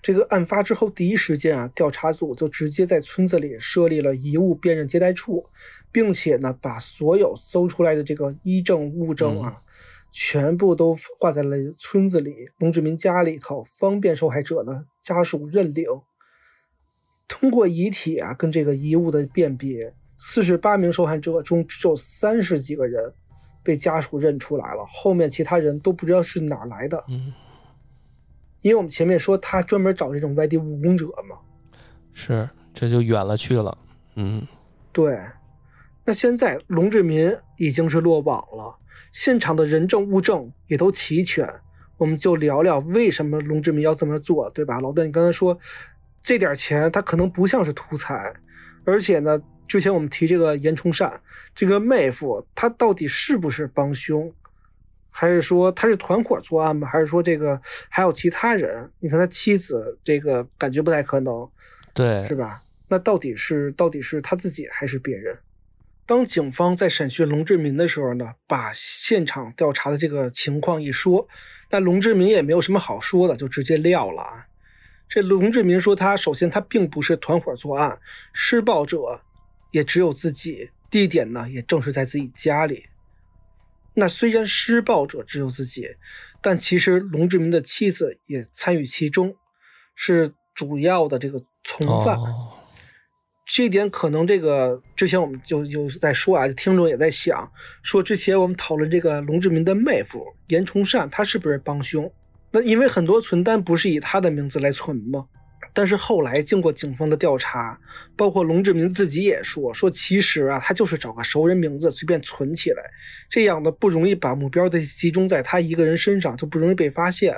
这个案发之后，第一时间啊，调查组就直接在村子里设立了遗物辨认接待处，并且呢，把所有搜出来的这个衣证物证啊，全部都挂在了村子里龙志民家里头，方便受害者呢家属认领。通过遗体啊跟这个遗物的辨别，四十八名受害者中只有三十几个人被家属认出来了，后面其他人都不知道是哪来的。嗯。因为我们前面说他专门找这种外地务工者嘛，是这就远了去了，嗯，对。那现在龙志民已经是落网了，现场的人证物证也都齐全，我们就聊聊为什么龙志民要这么做，对吧？老邓，你刚才说这点钱他可能不像是图财，而且呢，之前我们提这个严崇善这个妹夫，他到底是不是帮凶？还是说他是团伙作案吗？还是说这个还有其他人？你看他妻子，这个感觉不太可能，对，是吧？那到底是到底是他自己还是别人？当警方在审讯龙志民的时候呢，把现场调查的这个情况一说，那龙志民也没有什么好说的，就直接撂了啊。这龙志民说，他首先他并不是团伙作案，施暴者也只有自己，地点呢也正是在自己家里。那虽然施暴者只有自己，但其实龙志明的妻子也参与其中，是主要的这个从犯。这一点可能这个之前我们就就在说啊，听众也在想，说之前我们讨论这个龙志明的妹夫严崇善，他是不是帮凶？那因为很多存单不是以他的名字来存吗？但是后来经过警方的调查，包括龙志民自己也说，说其实啊，他就是找个熟人名字随便存起来，这样的不容易把目标的集中在他一个人身上，就不容易被发现，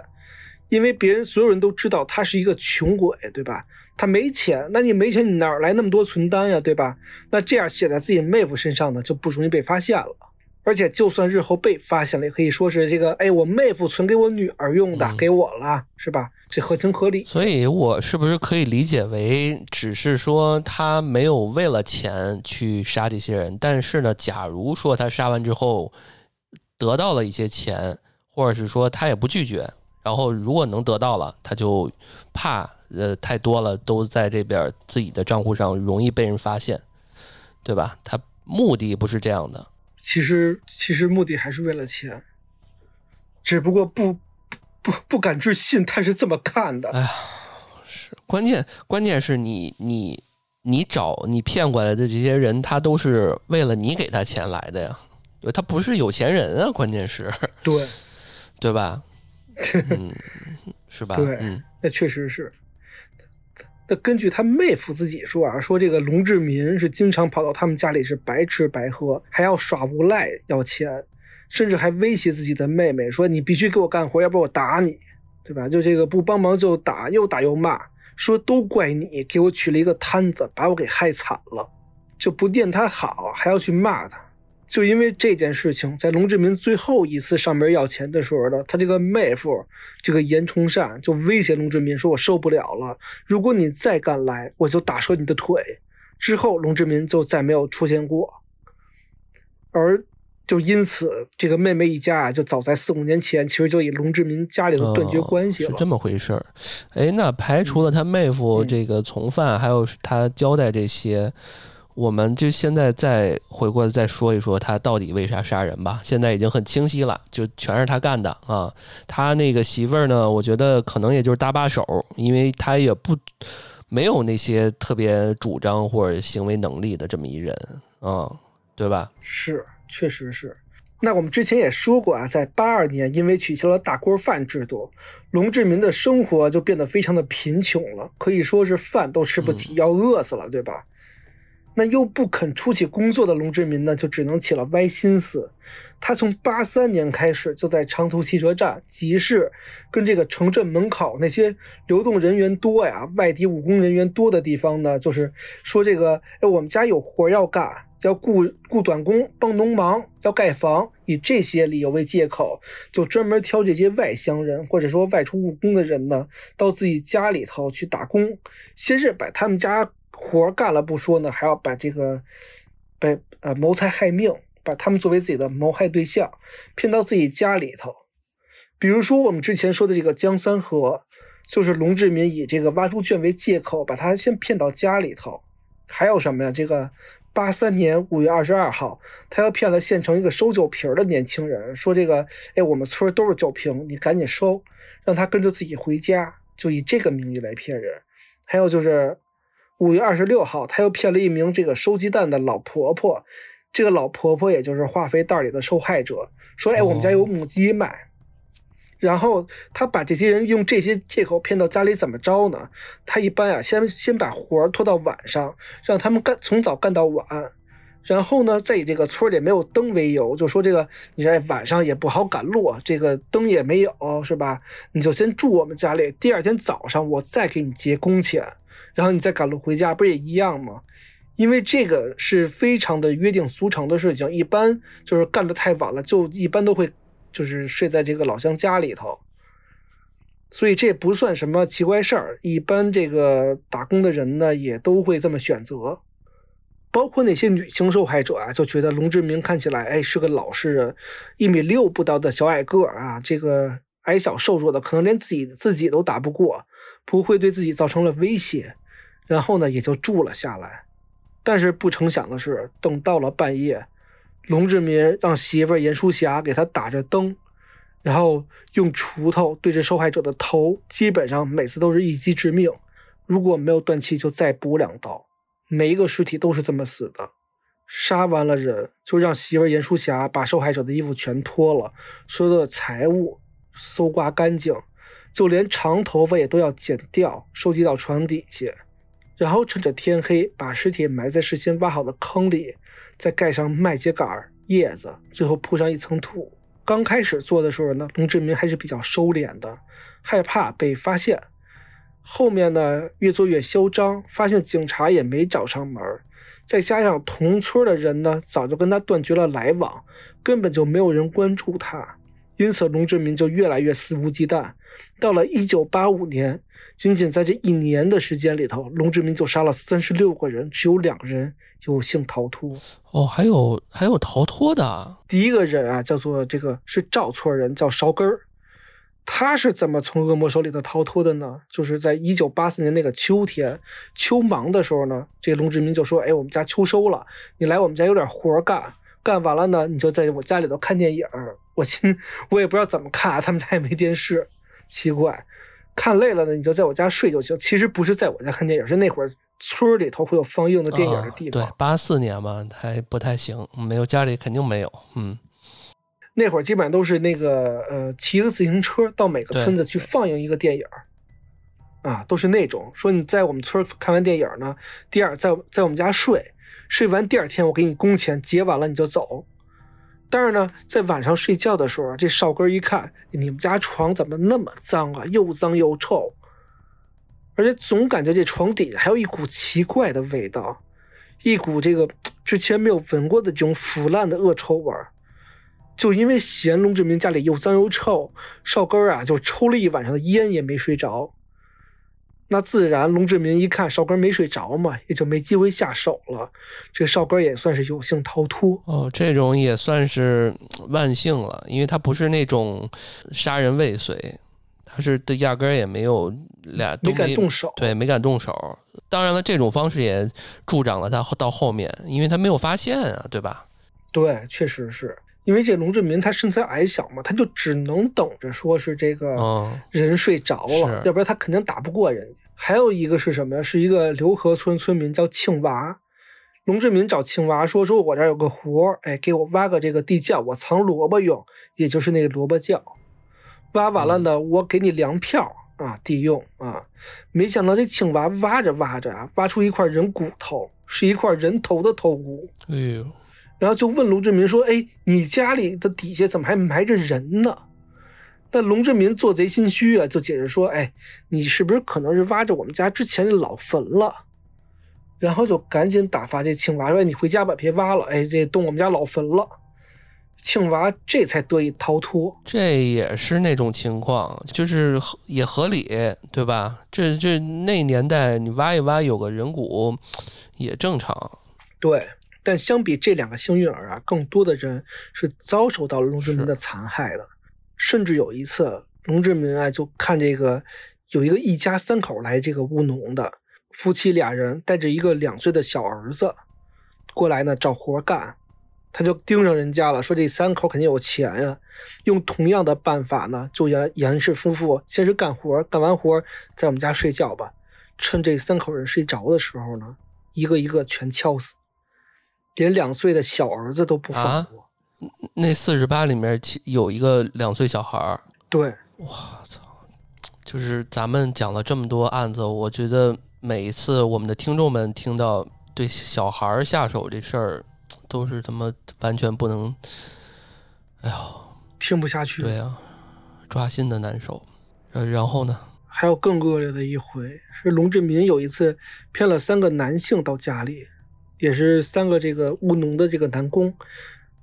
因为别人所有人都知道他是一个穷鬼，对吧？他没钱，那你没钱，你哪来那么多存单呀，对吧？那这样写在自己妹夫身上呢，就不容易被发现了。而且，就算日后被发现了，也可以说是这个，哎，我妹夫存给我女儿用的，给我了，是吧？这合情合理。所以，我是不是可以理解为，只是说他没有为了钱去杀这些人？但是呢，假如说他杀完之后得到了一些钱，或者是说他也不拒绝，然后如果能得到了，他就怕呃太多了都在这边自己的账户上容易被人发现，对吧？他目的不是这样的。其实，其实目的还是为了钱，只不过不不不敢置信他是这么看的。哎呀，是关键，关键是你你你找你骗过来的这些人，他都是为了你给他钱来的呀，对，他不是有钱人啊，关键是，对，对吧？嗯，是吧？对，嗯，那确实是。那根据他妹夫自己说啊，说这个龙志民是经常跑到他们家里是白吃白喝，还要耍无赖要钱，甚至还威胁自己的妹妹说：“你必须给我干活，要不然我打你，对吧？”就这个不帮忙就打，又打又骂，说都怪你给我娶了一个摊子，把我给害惨了，就不念他好，还要去骂他。就因为这件事情，在龙志民最后一次上门要钱的时候呢，他这个妹夫这个严崇善就威胁龙志民说：“我受不了了，如果你再敢来，我就打折你的腿。”之后，龙志民就再没有出现过。而就因此，这个妹妹一家啊，就早在四五年前，其实就以龙志民家里头断绝关系了。是这么回事儿。哎，那排除了他妹夫这个从犯，还有他交代这些。我们就现在再回过来再说一说他到底为啥杀人吧。现在已经很清晰了，就全是他干的啊。他那个媳妇儿呢，我觉得可能也就是搭把手，因为他也不没有那些特别主张或者行为能力的这么一人啊，对吧？是，确实是。那我们之前也说过啊，在八二年，因为取消了大锅饭制度，龙志民的生活就变得非常的贫穷了，可以说是饭都吃不起，要饿死了，对吧？那又不肯出去工作的龙志民呢，就只能起了歪心思。他从八三年开始，就在长途汽车站、集市跟这个城镇门口那些流动人员多呀、外地务工人员多的地方呢，就是说这个，哎，我们家有活要干，要雇雇短工帮农忙，要盖房，以这些理由为借口，就专门挑这些外乡人或者说外出务工的人呢，到自己家里头去打工，先是把他们家。活干了不说呢，还要把这个，把呃谋财害命，把他们作为自己的谋害对象，骗到自己家里头。比如说我们之前说的这个江三河，就是龙志民以这个挖猪圈为借口，把他先骗到家里头。还有什么呀？这个八三年五月二十二号，他又骗了县城一个收酒瓶的年轻人，说这个，哎，我们村都是酒瓶，你赶紧收，让他跟着自己回家，就以这个名义来骗人。还有就是。五月二十六号，他又骗了一名这个收鸡蛋的老婆婆，这个老婆婆也就是化肥袋里的受害者，说：“哎，我们家有母鸡卖。”然后他把这些人用这些借口骗到家里，怎么着呢？他一般啊，先先把活儿拖到晚上，让他们干从早干到晚，然后呢，再以这个村里没有灯为由，就说这个你这晚上也不好赶路，这个灯也没有，是吧？你就先住我们家里，第二天早上我再给你结工钱。然后你再赶路回家，不也一样吗？因为这个是非常的约定俗成的事情，一般就是干得太晚了，就一般都会就是睡在这个老乡家里头，所以这不算什么奇怪事儿。一般这个打工的人呢，也都会这么选择，包括那些女性受害者啊，就觉得龙志明看起来哎是个老实人，一米六不到的小矮个儿啊，这个矮小瘦弱的，可能连自己自己都打不过，不会对自己造成了威胁。然后呢，也就住了下来。但是不成想的是，等到了半夜，龙志民让媳妇严淑霞给他打着灯，然后用锄头对着受害者的头，基本上每次都是一击致命。如果没有断气，就再补两刀。每一个尸体都是这么死的。杀完了人，就让媳妇严淑霞把受害者的衣服全脱了，所有的财物搜刮干净，就连长头发也都要剪掉，收集到床底下。然后趁着天黑，把尸体埋在事先挖好的坑里，再盖上麦秸秆叶子，最后铺上一层土。刚开始做的时候呢，龙志民还是比较收敛的，害怕被发现。后面呢，越做越嚣张，发现警察也没找上门，再加上同村的人呢，早就跟他断绝了来往，根本就没有人关注他。因此，龙志民就越来越肆无忌惮。到了一九八五年，仅仅在这一年的时间里头，龙志民就杀了三十六个人，只有两个人有幸逃脱。哦，还有还有逃脱的。第一个人啊，叫做这个是赵村人，叫勺根儿。他是怎么从恶魔手里头逃脱的呢？就是在一九八四年那个秋天，秋忙的时候呢，这龙志民就说：“哎，我们家秋收了，你来我们家有点活干。干完了呢，你就在我家里头看电影。”我心我也不知道怎么看啊，他们家也没电视，奇怪。看累了呢，你就在我家睡就行。其实不是在我家看电影，是那会儿村里头会有放映的电影的地方。对，八四年嘛，还不太行，没有家里肯定没有。嗯，那会儿基本上都是那个呃，骑个自行车到每个村子去放映一个电影啊，都是那种说你在我们村看完电影呢，第二在在我们家睡，睡完第二天我给你工钱，结完了你就走。但是呢，在晚上睡觉的时候，这少根一看，你们家床怎么那么脏啊？又脏又臭，而且总感觉这床底下还有一股奇怪的味道，一股这个之前没有闻过的这种腐烂的恶臭味儿。就因为嫌龙志民家里又脏又臭，少根啊就抽了一晚上的烟也没睡着。那自然，龙志民一看少根没睡着嘛，也就没机会下手了。这少根也算是有幸逃脱哦，这种也算是万幸了，因为他不是那种杀人未遂，他是的压根儿也没有俩都没敢动手，对，没敢动手。当然了，这种方式也助长了他到后面，因为他没有发现啊，对吧？对，确实是。因为这龙志民他身材矮小嘛，他就只能等着说是这个人睡着了，要不然他肯定打不过人家。还有一个是什么呀？是一个刘河村村民叫庆娃，龙志民找庆娃说：“说我这有个活儿，哎，给我挖个这个地窖，我藏萝卜用，也就是那个萝卜窖。挖完了呢，我给你粮票啊，地用啊。没想到这庆娃挖着挖着啊，挖出一块人骨头，是一块人头的头骨。哎呦！”然后就问龙志民说：“哎，你家里的底下怎么还埋着人呢？”那龙志民做贼心虚啊，就解释说：“哎，你是不是可能是挖着我们家之前的老坟了？”然后就赶紧打发这庆娃说：“你回家吧，别挖了。哎，这动我们家老坟了。”庆娃这才得以逃脱。这也是那种情况，就是也合理，对吧？这这那年代你挖一挖有个人骨也正常。对。但相比这两个幸运儿啊，更多的人是遭受到了龙志民的残害的。甚至有一次，龙志民啊就看这个有一个一家三口来这个务农的夫妻俩人，带着一个两岁的小儿子过来呢找活干，他就盯上人家了，说这三口肯定有钱呀。用同样的办法呢，就严严氏夫妇先是干活，干完活在我们家睡觉吧。趁这三口人睡着的时候呢，一个一个全敲死。连两岁的小儿子都不放过，那四十八里面有一个两岁小孩儿。对，我操！就是咱们讲了这么多案子，我觉得每一次我们的听众们听到对小孩下手这事儿，都是他妈完全不能，哎呦，听不下去。对啊，抓心的难受。呃，然后呢？还有更恶劣的一回，是龙志民有一次骗了三个男性到家里。也是三个这个务农的这个男工，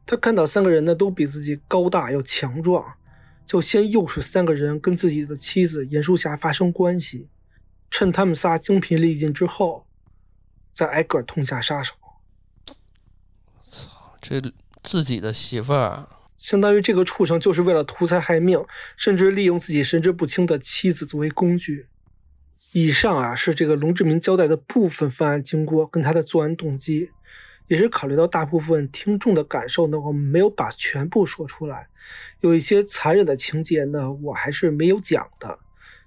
他看到三个人呢都比自己高大又强壮，就先诱使三个人跟自己的妻子严淑霞发生关系，趁他们仨精疲力尽之后，再挨个痛下杀手。操，这自己的媳妇儿，相当于这个畜生就是为了图财害命，甚至利用自己神志不清的妻子作为工具。以上啊是这个龙志明交代的部分犯案经过跟他的作案动机，也是考虑到大部分听众的感受呢，我没有把全部说出来。有一些残忍的情节呢，我还是没有讲的，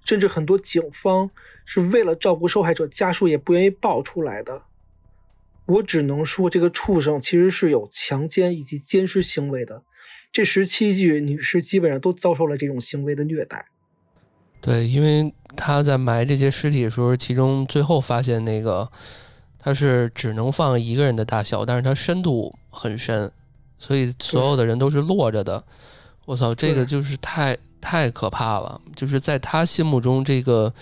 甚至很多警方是为了照顾受害者家属也不愿意爆出来的。我只能说，这个畜生其实是有强奸以及奸尸行为的。这十七具女尸基本上都遭受了这种行为的虐待。对，因为他在埋这些尸体的时候，其中最后发现那个，他是只能放一个人的大小，但是它深度很深，所以所有的人都是落着的。我操，这个就是太太可怕了！就是在他心目中，这个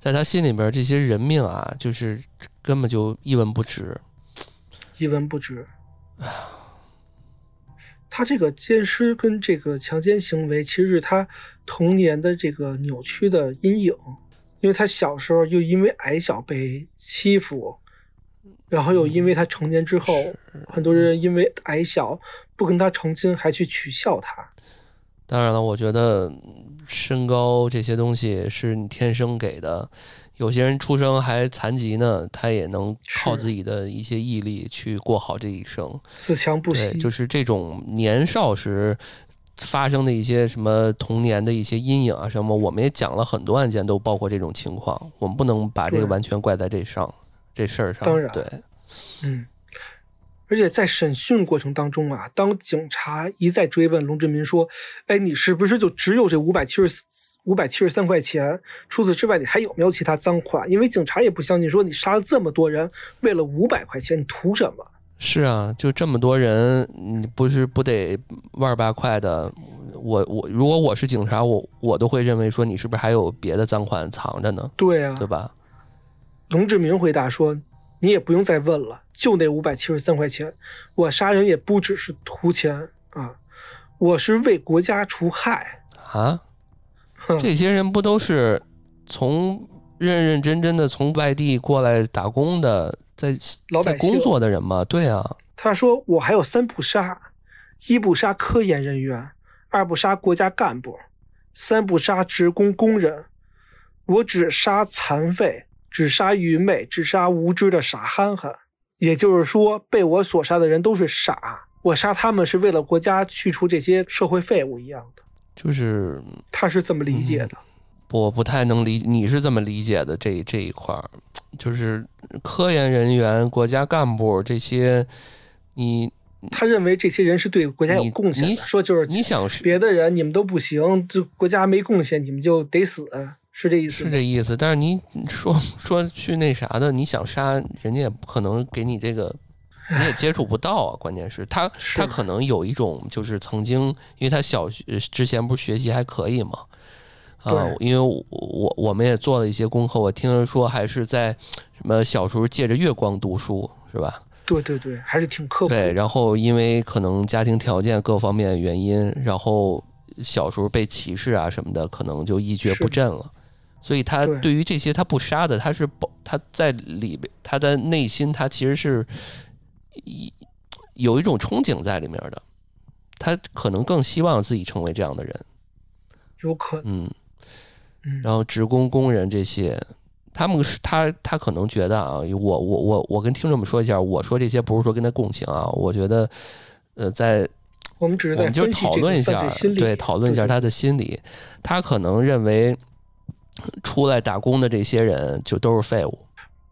在他心里边，这些人命啊，就是根本就一文不值，一文不值。他这个奸尸跟这个强奸行为，其实是他童年的这个扭曲的阴影，因为他小时候又因为矮小被欺负，然后又因为他成年之后，很多人因为矮小不跟他成亲，还去取笑他。当然了，我觉得身高这些东西是你天生给的。有些人出生还残疾呢，他也能靠自己的一些毅力去过好这一生，自强不息。对，就是这种年少时发生的一些什么童年的一些阴影啊什么，我们也讲了很多案件，都包括这种情况。我们不能把这个完全怪在这上这事儿上。当然，对，嗯。而且在审讯过程当中啊，当警察一再追问龙志民说：“哎，你是不是就只有这五百七十五百七十三块钱？除此之外，你还有没有其他赃款？”因为警察也不相信，说你杀了这么多人，为了五百块钱，你图什么？是啊，就这么多人，你不是不得万八块的？我我如果我是警察，我我都会认为说你是不是还有别的赃款藏着呢？对啊，对吧？龙志明回答说：“你也不用再问了，就那五百七十三块钱，我杀人也不只是图钱啊，我是为国家除害啊。这些人不都是从认认真真的从外地过来打工的？”在在工作的人吗，对啊。他说：“我还有三不杀：一不杀科研人员，二不杀国家干部，三不杀职工工人。我只杀残废，只杀愚昧，只杀无知的傻憨憨。也就是说，被我所杀的人都是傻。我杀他们是为了国家去除这些社会废物一样的。”就是他是这么理解的。我不太能理，你是这么理解的？这这一块儿，就是科研人员、国家干部这些，你他认为这些人是对国家有贡献的。说就是你想别的人你们都不行，就国家没贡献，你们就得死，是这意思？是这意思。但是你说 说去那啥的，你想杀人家也不可能给你这个，你也接触不到啊。关键是他他可能有一种就是曾经，因为他小学之前不是学习还可以嘛。啊，因为我我我们也做了一些功课，我听说还是在什么小时候借着月光读书，是吧？对对对，还是挺刻苦。对，然后因为可能家庭条件各方面原因，然后小时候被歧视啊什么的，可能就一蹶不振了。所以他对。于这些他不杀的，他是保他在里边，他的内心他其实是一有一种憧憬在里面的，他可能更希望自己成为这样的人，有可能。嗯。然后职工工人这些，他们是他他可能觉得啊，我我我我跟听众们说一下，我说这些不是说跟他共情啊，我觉得，呃，在我们只是在就讨论一下，对，讨论一下他的心理，他可能认为出来打工的这些人就都是废物。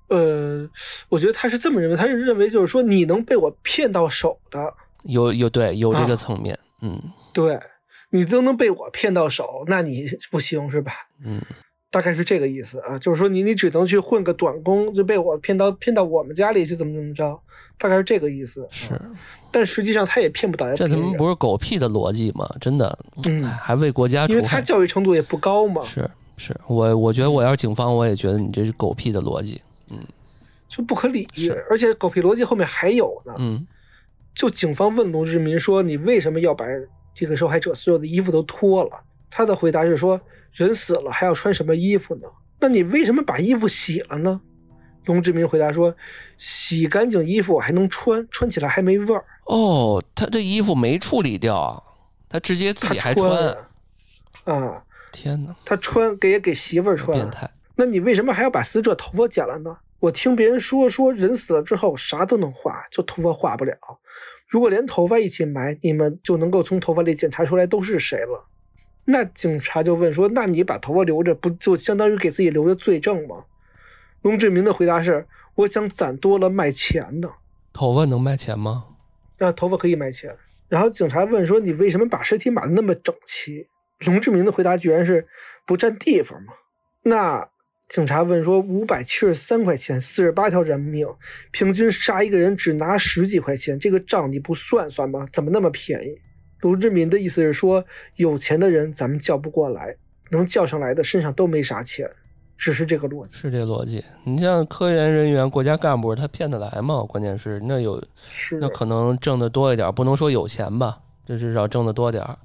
呃，我觉得他是这么认为，他是认为就是说你能被我骗到手的，有有对有这个层面，嗯，对。你都能被我骗到手，那你不行是吧？嗯，大概是这个意思啊，就是说你你只能去混个短工，就被我骗到骗到我们家里去，怎么怎么着？大概是这个意思。是，但实际上他也骗不到人。这他妈不是狗屁的逻辑吗？真的，嗯，还为国家，因为他教育程度也不高嘛。是，是我我觉得我要是警方，我也觉得你这是狗屁的逻辑，嗯，就不可理喻。而且狗屁逻辑后面还有呢，嗯，就警方问龙志民说：“你为什么要把？”这个受害者所有的衣服都脱了，他的回答是说：“人死了还要穿什么衣服呢？那你为什么把衣服洗了呢？”龙志明回答说：“洗干净衣服还能穿，穿起来还没味儿。”哦，他这衣服没处理掉，他直接自己还穿。啊！天哪！他穿给也给媳妇儿穿。变态！那你为什么还要把死者头发剪了呢？我听别人说，说人死了之后啥都能化，就头发化不了。如果连头发一起埋，你们就能够从头发里检查出来都是谁了。那警察就问说：“那你把头发留着，不就相当于给自己留着罪证吗？”龙志明的回答是：“我想攒多了卖钱呢。”头发能卖钱吗？啊，头发可以卖钱。然后警察问说：“你为什么把尸体码的那么整齐？”龙志明的回答居然是：“不占地方嘛。”那。警察问说：“五百七十三块钱，四十八条人命，平均杀一个人只拿十几块钱，这个账你不算算吗？怎么那么便宜？”卢志明的意思是说，有钱的人咱们叫不过来，能叫上来的身上都没啥钱，只是这个逻辑。是这逻辑。你像科研人员、国家干部，他骗得来吗？关键是那有，那可能挣得多一点，不能说有钱吧，就至少挣得多点儿。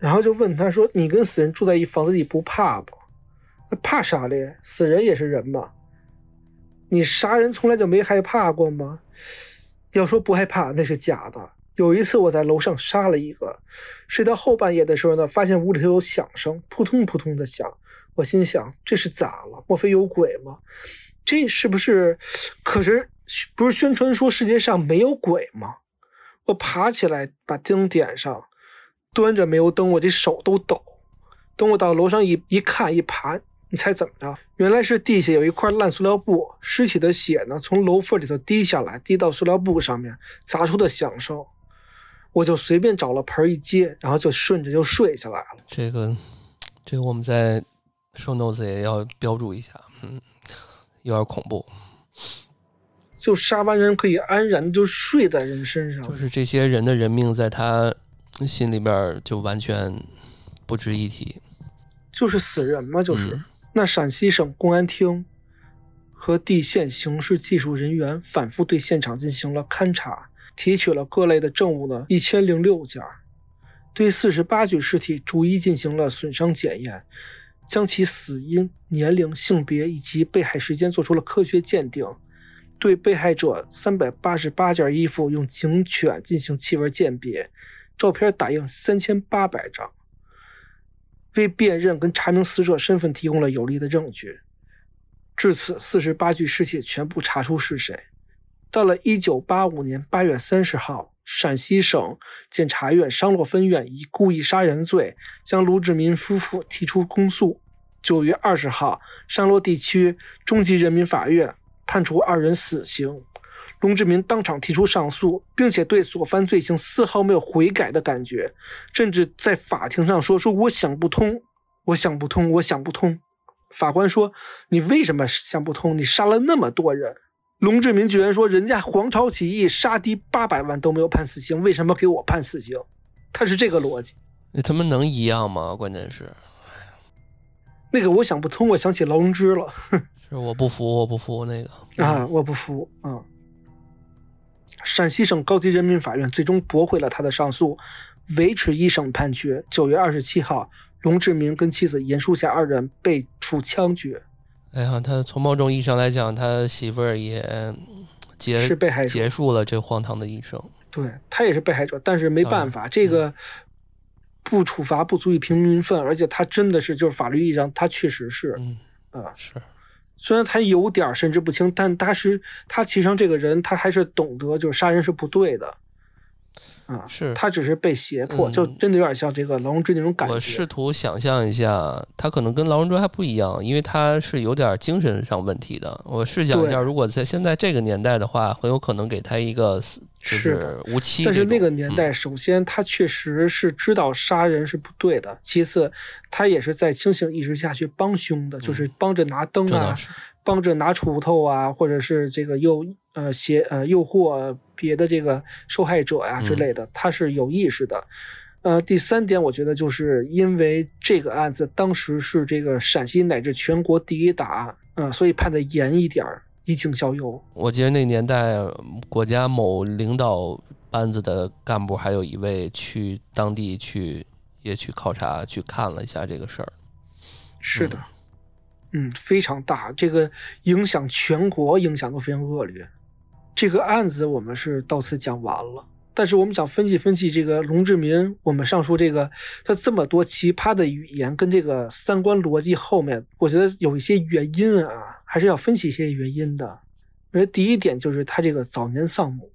然后就问他说：“你跟死人住在一房子里不怕不？”怕啥嘞？死人也是人嘛。你杀人从来就没害怕过吗？要说不害怕，那是假的。有一次我在楼上杀了一个，睡到后半夜的时候呢，发现屋里头有响声，扑通扑通的响。我心想这是咋了？莫非有鬼吗？这是不是？可是不是宣传说世界上没有鬼吗？我爬起来把灯点上，端着煤油灯，我这手都抖。等我到楼上一一看一盘，你猜怎么着？原来是地下有一块烂塑料布，尸体的血呢从楼缝里头滴下来，滴到塑料布上面，砸出的响声。我就随便找了盆一接，然后就顺着就睡下来了。这个，这个我们在 show notes 也要标注一下，嗯，有点恐怖。就杀完人可以安然就睡在人身上，就是这些人的人命在他心里边就完全不值一提，就是死人嘛，就是。那陕西省公安厅和地县刑事技术人员反复对现场进行了勘查。提取了各类的证物呢，一千零六件，对四十八具尸体逐一进行了损伤检验，将其死因、年龄、性别以及被害时间做出了科学鉴定，对被害者三百八十八件衣服用警犬进行气味鉴别，照片打印三千八百张，为辨认跟查明死者身份提供了有力的证据。至此，四十八具尸体全部查出是谁。到了一九八五年八月三十号，陕西省检察院商洛分院以故意杀人罪将卢志民夫妇提出公诉。九月二十号，商洛地区中级人民法院判处二人死刑。龙志民当场提出上诉，并且对所犯罪行丝毫没有悔改的感觉，甚至在法庭上说：“说我想不通，我想不通，我想不通。”法官说：“你为什么想不通？你杀了那么多人。”龙志民居然说：“人家黄巢起义杀敌八百万都没有判死刑，为什么给我判死刑？”他是这个逻辑。那他们能一样吗？关键是，那个我想不通。我想起劳荣枝了。是我不服，我不服那个啊！我不服啊！陕西省高级人民法院最终驳回了他的上诉，维持一审判决。九月二十七号，龙志明跟妻子严淑霞二人被处枪决。哎呀，他从某种意义上来讲，他媳妇儿也结是被害者，结束了这荒唐的一生。对他也是被害者，但是没办法，这个不处罚不足以平民愤，而且他真的是就是法律意义上他确实是，啊是，虽然他有点神志不清，但他是他其实上这个人他还是懂得就是杀人是不对的。啊，是他只是被胁迫，就真的有点像这个劳荣枝那种感觉。我试图想象一下，他可能跟劳荣枝还不一样，因为他是有点精神上问题的。我试想一下，如果在现在这个年代的话，很有可能给他一个就是无期。但是那个年代，首先他确实是知道杀人是不对的，其次他也是在清醒意识下去帮凶的，就是帮着拿灯啊，帮着拿锄头啊，或者是这个诱呃胁呃诱惑。别的这个受害者呀之类的，他是有意识的。呃，第三点，我觉得就是因为这个案子当时是这个陕西乃至全国第一大案，嗯，所以判的严一点儿，以儆效尤。我记得那年代，国家某领导班子的干部还有一位去当地去也去考察去看了一下这个事儿。是的，嗯，非常大，这个影响全国，影响都非常恶劣。这个案子我们是到此讲完了，但是我们想分析分析这个龙志民，我们上述这个他这么多奇葩的语言跟这个三观逻辑后面，我觉得有一些原因啊，还是要分析一些原因的。我觉得第一点就是他这个早年丧母。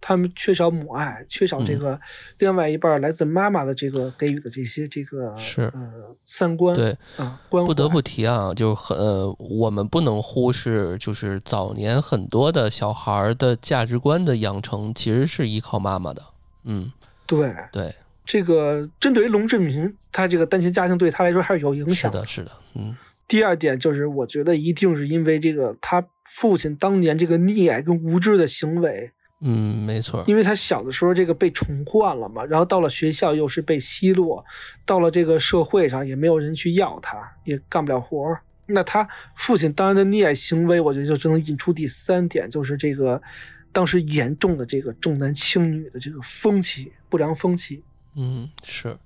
他们缺少母爱，缺少这个另外一半来自妈妈的这个给予的这些这个是呃三观对啊，不得不提啊，就是很我们不能忽视，就是早年很多的小孩的价值观的养成其实是依靠妈妈的，嗯，对对，这个针对于龙志民，他这个单亲家庭对他来说还是有影响是的，是的，嗯。第二点就是，我觉得一定是因为这个他父亲当年这个溺爱跟无知的行为。嗯，没错，因为他小的时候这个被宠惯了嘛，然后到了学校又是被奚落，到了这个社会上也没有人去要他，也干不了活儿。那他父亲当年的溺爱行为，我觉得就只能引出第三点，就是这个当时严重的这个重男轻女的这个风气，不良风气。嗯，是，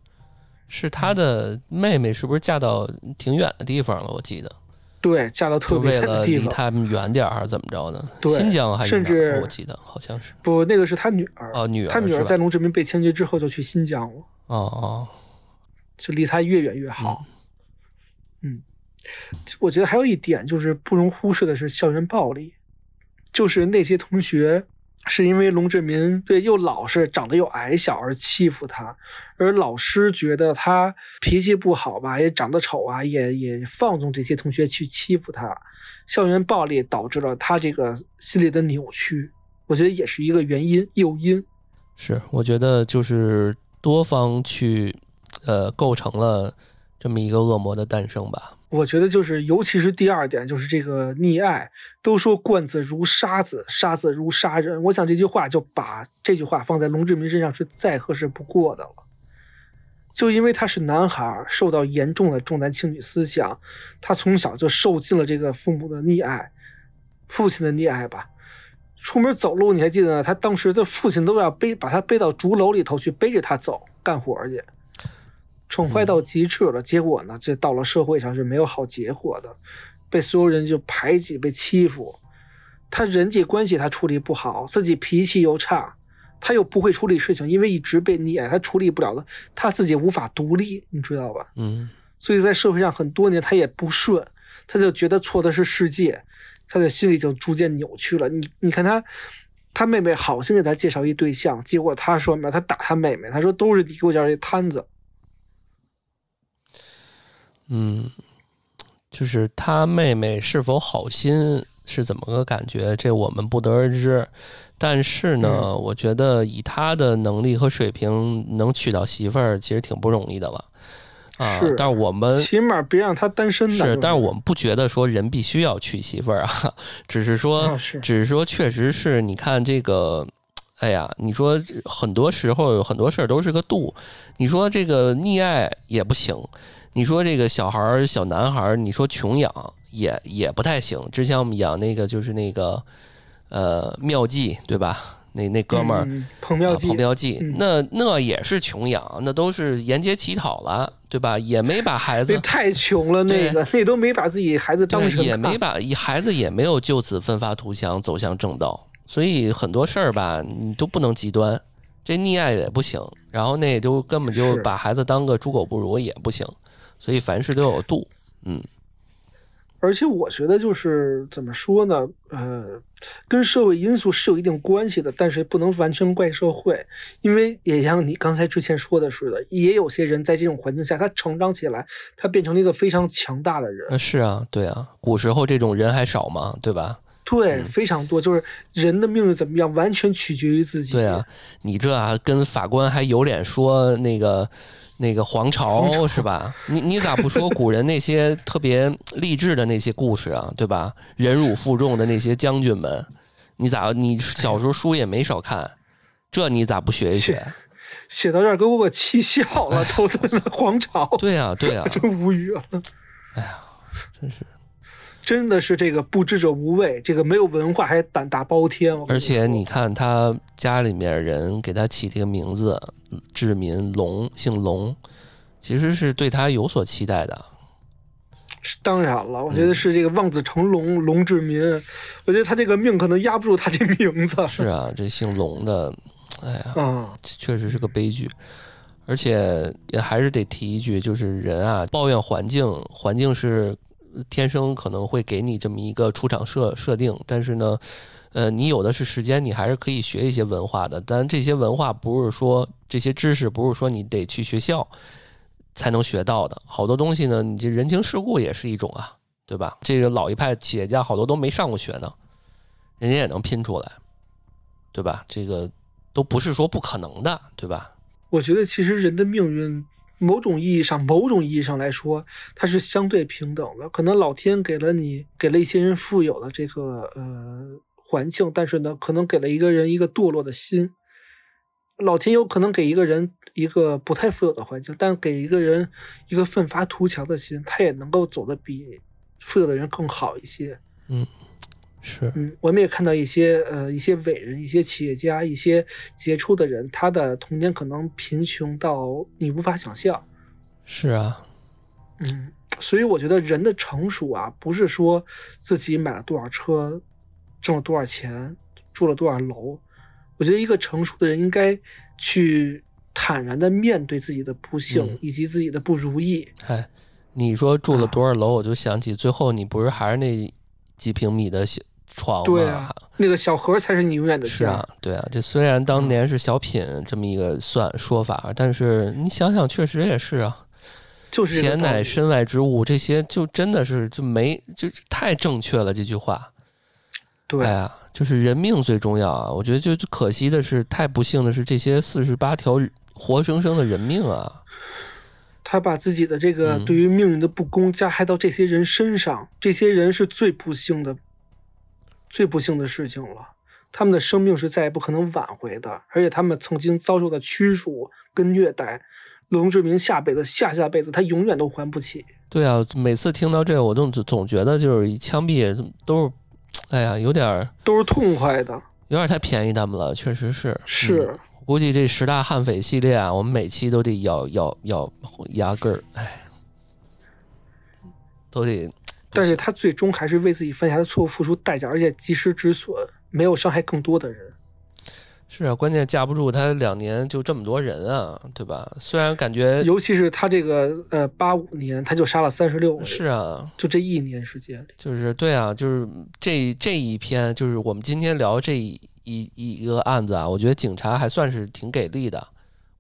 是他的妹妹是不是嫁到挺远的地方了？我记得。对，嫁到特别远的地方，离他们远点儿还是怎么着呢？对，新疆还是甚至我记得好像是不，那个是他女儿哦，女儿，他女儿在龙志民被枪决之后就去新疆了。哦哦，就离他越远越好。嗯，我觉得还有一点就是不容忽视的是校园暴力，就是那些同学是因为龙志民对又老实，长得又矮小而欺负他，而老师觉得他脾气不好吧，也长得丑啊，也也放纵这些同学去欺负他，校园暴力导致了他这个心理的扭曲，我觉得也是一个原因诱因。是，我觉得就是多方去，呃，构成了这么一个恶魔的诞生吧。我觉得就是，尤其是第二点，就是这个溺爱。都说惯子如杀子，杀子如杀人。我想这句话就把这句话放在龙志民身上是再合适不过的了。就因为他是男孩，受到严重的重男轻女思想，他从小就受尽了这个父母的溺爱，父亲的溺爱吧。出门走路，你还记得呢？他当时的父亲都要背，把他背到竹楼里头去，背着他走干活去。宠坏到极致了，结果呢，这到了社会上是没有好结果的，被所有人就排挤、被欺负。他人际关系他处理不好，自己脾气又差，他又不会处理事情，因为一直被溺爱，他处理不了的，他自己无法独立，你知道吧？嗯。所以在社会上很多年他也不顺，他就觉得错的是世界，他的心里就逐渐扭曲了。你你看他，他妹妹好心给他介绍一对象，结果他说什么，他打他妹妹，他说都是你给我介绍一摊子。嗯，就是他妹妹是否好心是怎么个感觉？这我们不得而知。但是呢，我觉得以他的能力和水平，能娶到媳妇儿其实挺不容易的了。啊，但是我们起码别让他单身。是，但是我们不觉得说人必须要娶媳妇儿啊，只是说，只是说，确实是你看这个，哎呀，你说很多时候有很多事儿都是个度。你说这个溺爱也不行。你说这个小孩儿、小男孩儿，你说穷养也也不太行。之前我们养那个就是那个，呃，妙计，对吧？那那哥们儿彭妙计，彭妙计，那那也是穷养，那都是沿街乞讨了，对吧？也没把孩子太穷了，那个那都没把自己孩子当成，也没把孩子也没有就此奋发图强，走向正道。所以很多事儿吧，你都不能极端，这溺爱也不行，然后那也都根本就把孩子当个猪狗不如也不行。所以凡事都有度，嗯，而且我觉得就是怎么说呢，呃，跟社会因素是有一定关系的，但是不能完全怪社会，因为也像你刚才之前说的似的，也有些人在这种环境下，他成长起来，他变成了一个非常强大的人。是啊，对啊，古时候这种人还少吗？对吧？对，非常多，就是人的命运怎么样，完全取决于自己。对啊，你这啊，跟法官还有脸说那个？那个皇朝是吧？你你咋不说古人那些特别励志的那些故事啊？对吧？忍辱负重的那些将军们，你咋你小时候书也没少看，这你咋不学一学？写到这儿给我气笑了，都在那皇朝。对呀对呀，真无语了。哎呀，真是。真的是这个不知者无畏，这个没有文化还胆大包天。而且你看他家里面人给他起这个名字“志民龙”，姓龙，其实是对他有所期待的。当然了，我觉得是这个望子成龙，龙志民。我觉得他这个命可能压不住他这名字。是啊，这姓龙的，哎呀，确实是个悲剧。而且也还是得提一句，就是人啊，抱怨环境，环境是。天生可能会给你这么一个出场设设定，但是呢，呃，你有的是时间，你还是可以学一些文化的。但这些文化不是说这些知识不是说你得去学校才能学到的，好多东西呢，你这人情世故也是一种啊，对吧？这个老一派企业家好多都没上过学呢，人家也能拼出来，对吧？这个都不是说不可能的，对吧？我觉得其实人的命运。某种意义上，某种意义上来说，它是相对平等的。可能老天给了你，给了一些人富有的这个呃环境，但是呢，可能给了一个人一个堕落的心。老天有可能给一个人一个不太富有的环境，但给一个人一个奋发图强的心，他也能够走得比富有的人更好一些。嗯。是，嗯，我们也看到一些呃一些伟人、一些企业家、一些杰出的人，他的童年可能贫穷到你无法想象。是啊，嗯，所以我觉得人的成熟啊，不是说自己买了多少车，挣了多少钱，住了多少楼。我觉得一个成熟的人应该去坦然的面对自己的不幸以及自己的不如意。哎，你说住了多少楼，我就想起最后你不是还是那几平米的小。床对啊，那个小盒才是你永远的是啊，对啊，这虽然当年是小品这么一个算说法，但是你想想，确实也是啊。就是钱乃身外之物，这些就真的是就没就太正确了。这句话，对呀，就是人命最重要啊！我觉得就可惜的是，太不幸的是，这些四十八条活生生的人命啊，他把自己的这个对于命运的不公加害到这些人身上，这些人是最不幸的，最不幸的事情了。他们的生命是再也不可能挽回的，而且他们曾经遭受的屈辱跟虐待。龙志明下辈子、下下辈子，他永远都还不起。对啊，每次听到这个，我都总觉得就是一枪毙都是，哎呀，有点都是痛快的，有点太便宜他们了，确实是。是，估计这十大悍匪系列啊，我们每期都得咬咬咬牙根儿，哎，都得。但是他最终还是为自己犯下的错误付出代价，而且及时止损，没有伤害更多的人。是啊，关键架不住他两年就这么多人啊，对吧？虽然感觉，尤其是他这个呃八五年，他就杀了三十六个人。是啊，就这一年时间里，就是对啊，就是这这一篇，就是我们今天聊这一一个案子啊，我觉得警察还算是挺给力的，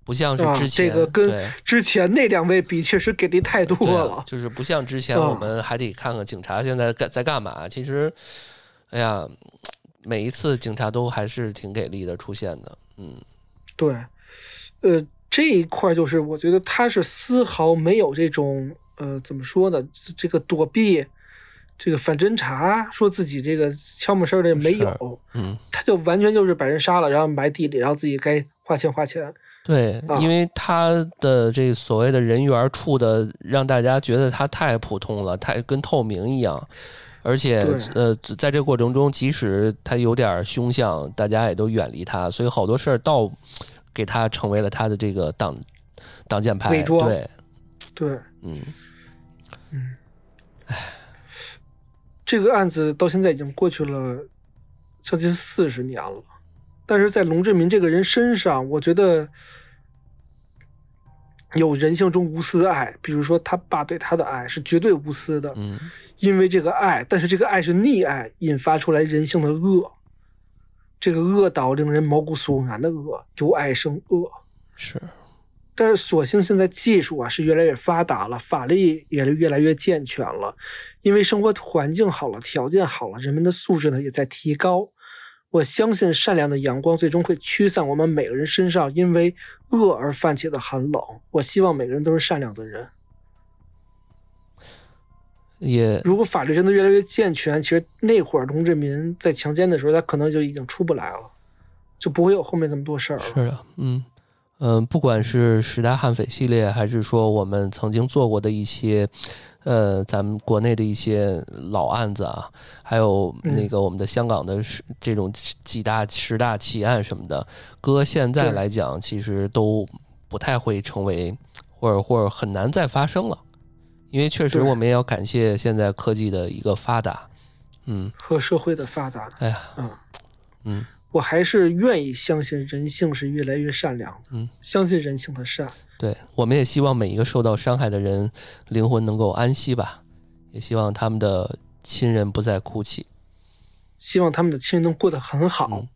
不像是之前这个跟之前那两位比，确实给力太多了。就是不像之前我们还得看看警察现在干在干嘛。其实，哎呀。每一次警察都还是挺给力的出现的，嗯，对，呃，这一块就是我觉得他是丝毫没有这种呃怎么说呢，这个躲避，这个反侦查，说自己这个悄没声儿的没有，嗯，他就完全就是把人杀了，然后埋地里，然后自己该花钱花钱。对，因为他的这所谓的人缘处的让大家觉得他太普通了，太跟透明一样。而且，呃，在这过程中，即使他有点凶相，大家也都远离他，所以好多事儿倒给他成为了他的这个挡挡箭牌。伪装，对，对，嗯，嗯，唉，这个案子到现在已经过去了将近四十年了，但是在龙志民这个人身上，我觉得有人性中无私的爱，比如说他爸对他的爱是绝对无私的，嗯。因为这个爱，但是这个爱是溺爱，引发出来人性的恶，这个恶到令人毛骨悚然的恶，由爱生恶。是，但是所幸现在技术啊是越来越发达了，法律也越来越健全了，因为生活环境好了，条件好了，人们的素质呢也在提高。我相信善良的阳光最终会驱散我们每个人身上因为恶而泛起的寒冷。我希望每个人都是善良的人。也，如果法律真的越来越健全，其实那会儿龙志民在强奸的时候，他可能就已经出不来了，就不会有后面这么多事儿了。是的，嗯嗯，不管是十大悍匪系列，还是说我们曾经做过的一些，呃，咱们国内的一些老案子啊，还有那个我们的香港的这种几大十大奇案什么的，搁现在来讲，其实都不太会成为，或者或者很难再发生了。因为确实，我们也要感谢现在科技的一个发达，嗯，和社会的发达。哎呀，嗯。嗯，我还是愿意相信人性是越来越善良的，嗯，相信人性的善。对，我们也希望每一个受到伤害的人灵魂能够安息吧，也希望他们的亲人不再哭泣，希望他们的亲人能过得很好。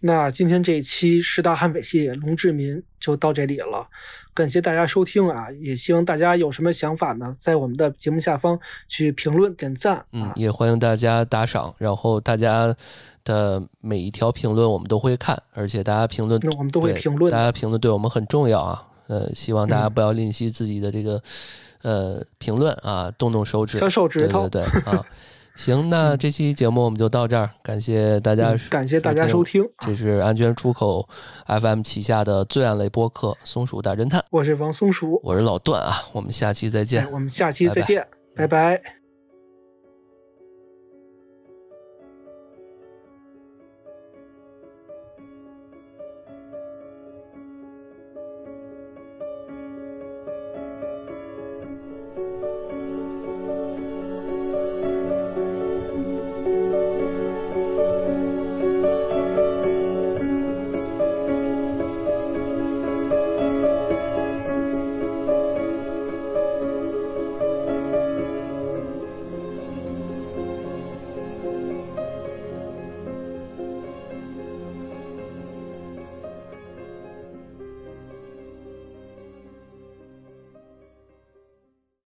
那今天这一期十大悍匪系列龙志民就到这里了，感谢大家收听啊！也希望大家有什么想法呢，在我们的节目下方去评论点赞。嗯，也欢迎大家打赏，然后大家的每一条评论我们都会看，而且大家评论，我们都会评论，大家评论对我们很重要啊！呃，希望大家不要吝惜自己的这个呃评论啊，动动手指，小手指头，对对对啊。行，那这期节目我们就到这儿，感谢大家，感谢大家收听。这是安全出口 FM 旗下的罪案类播客《松鼠大侦探》，我是王松鼠，我是老段啊，我们下期再见，我们下期再见，拜拜。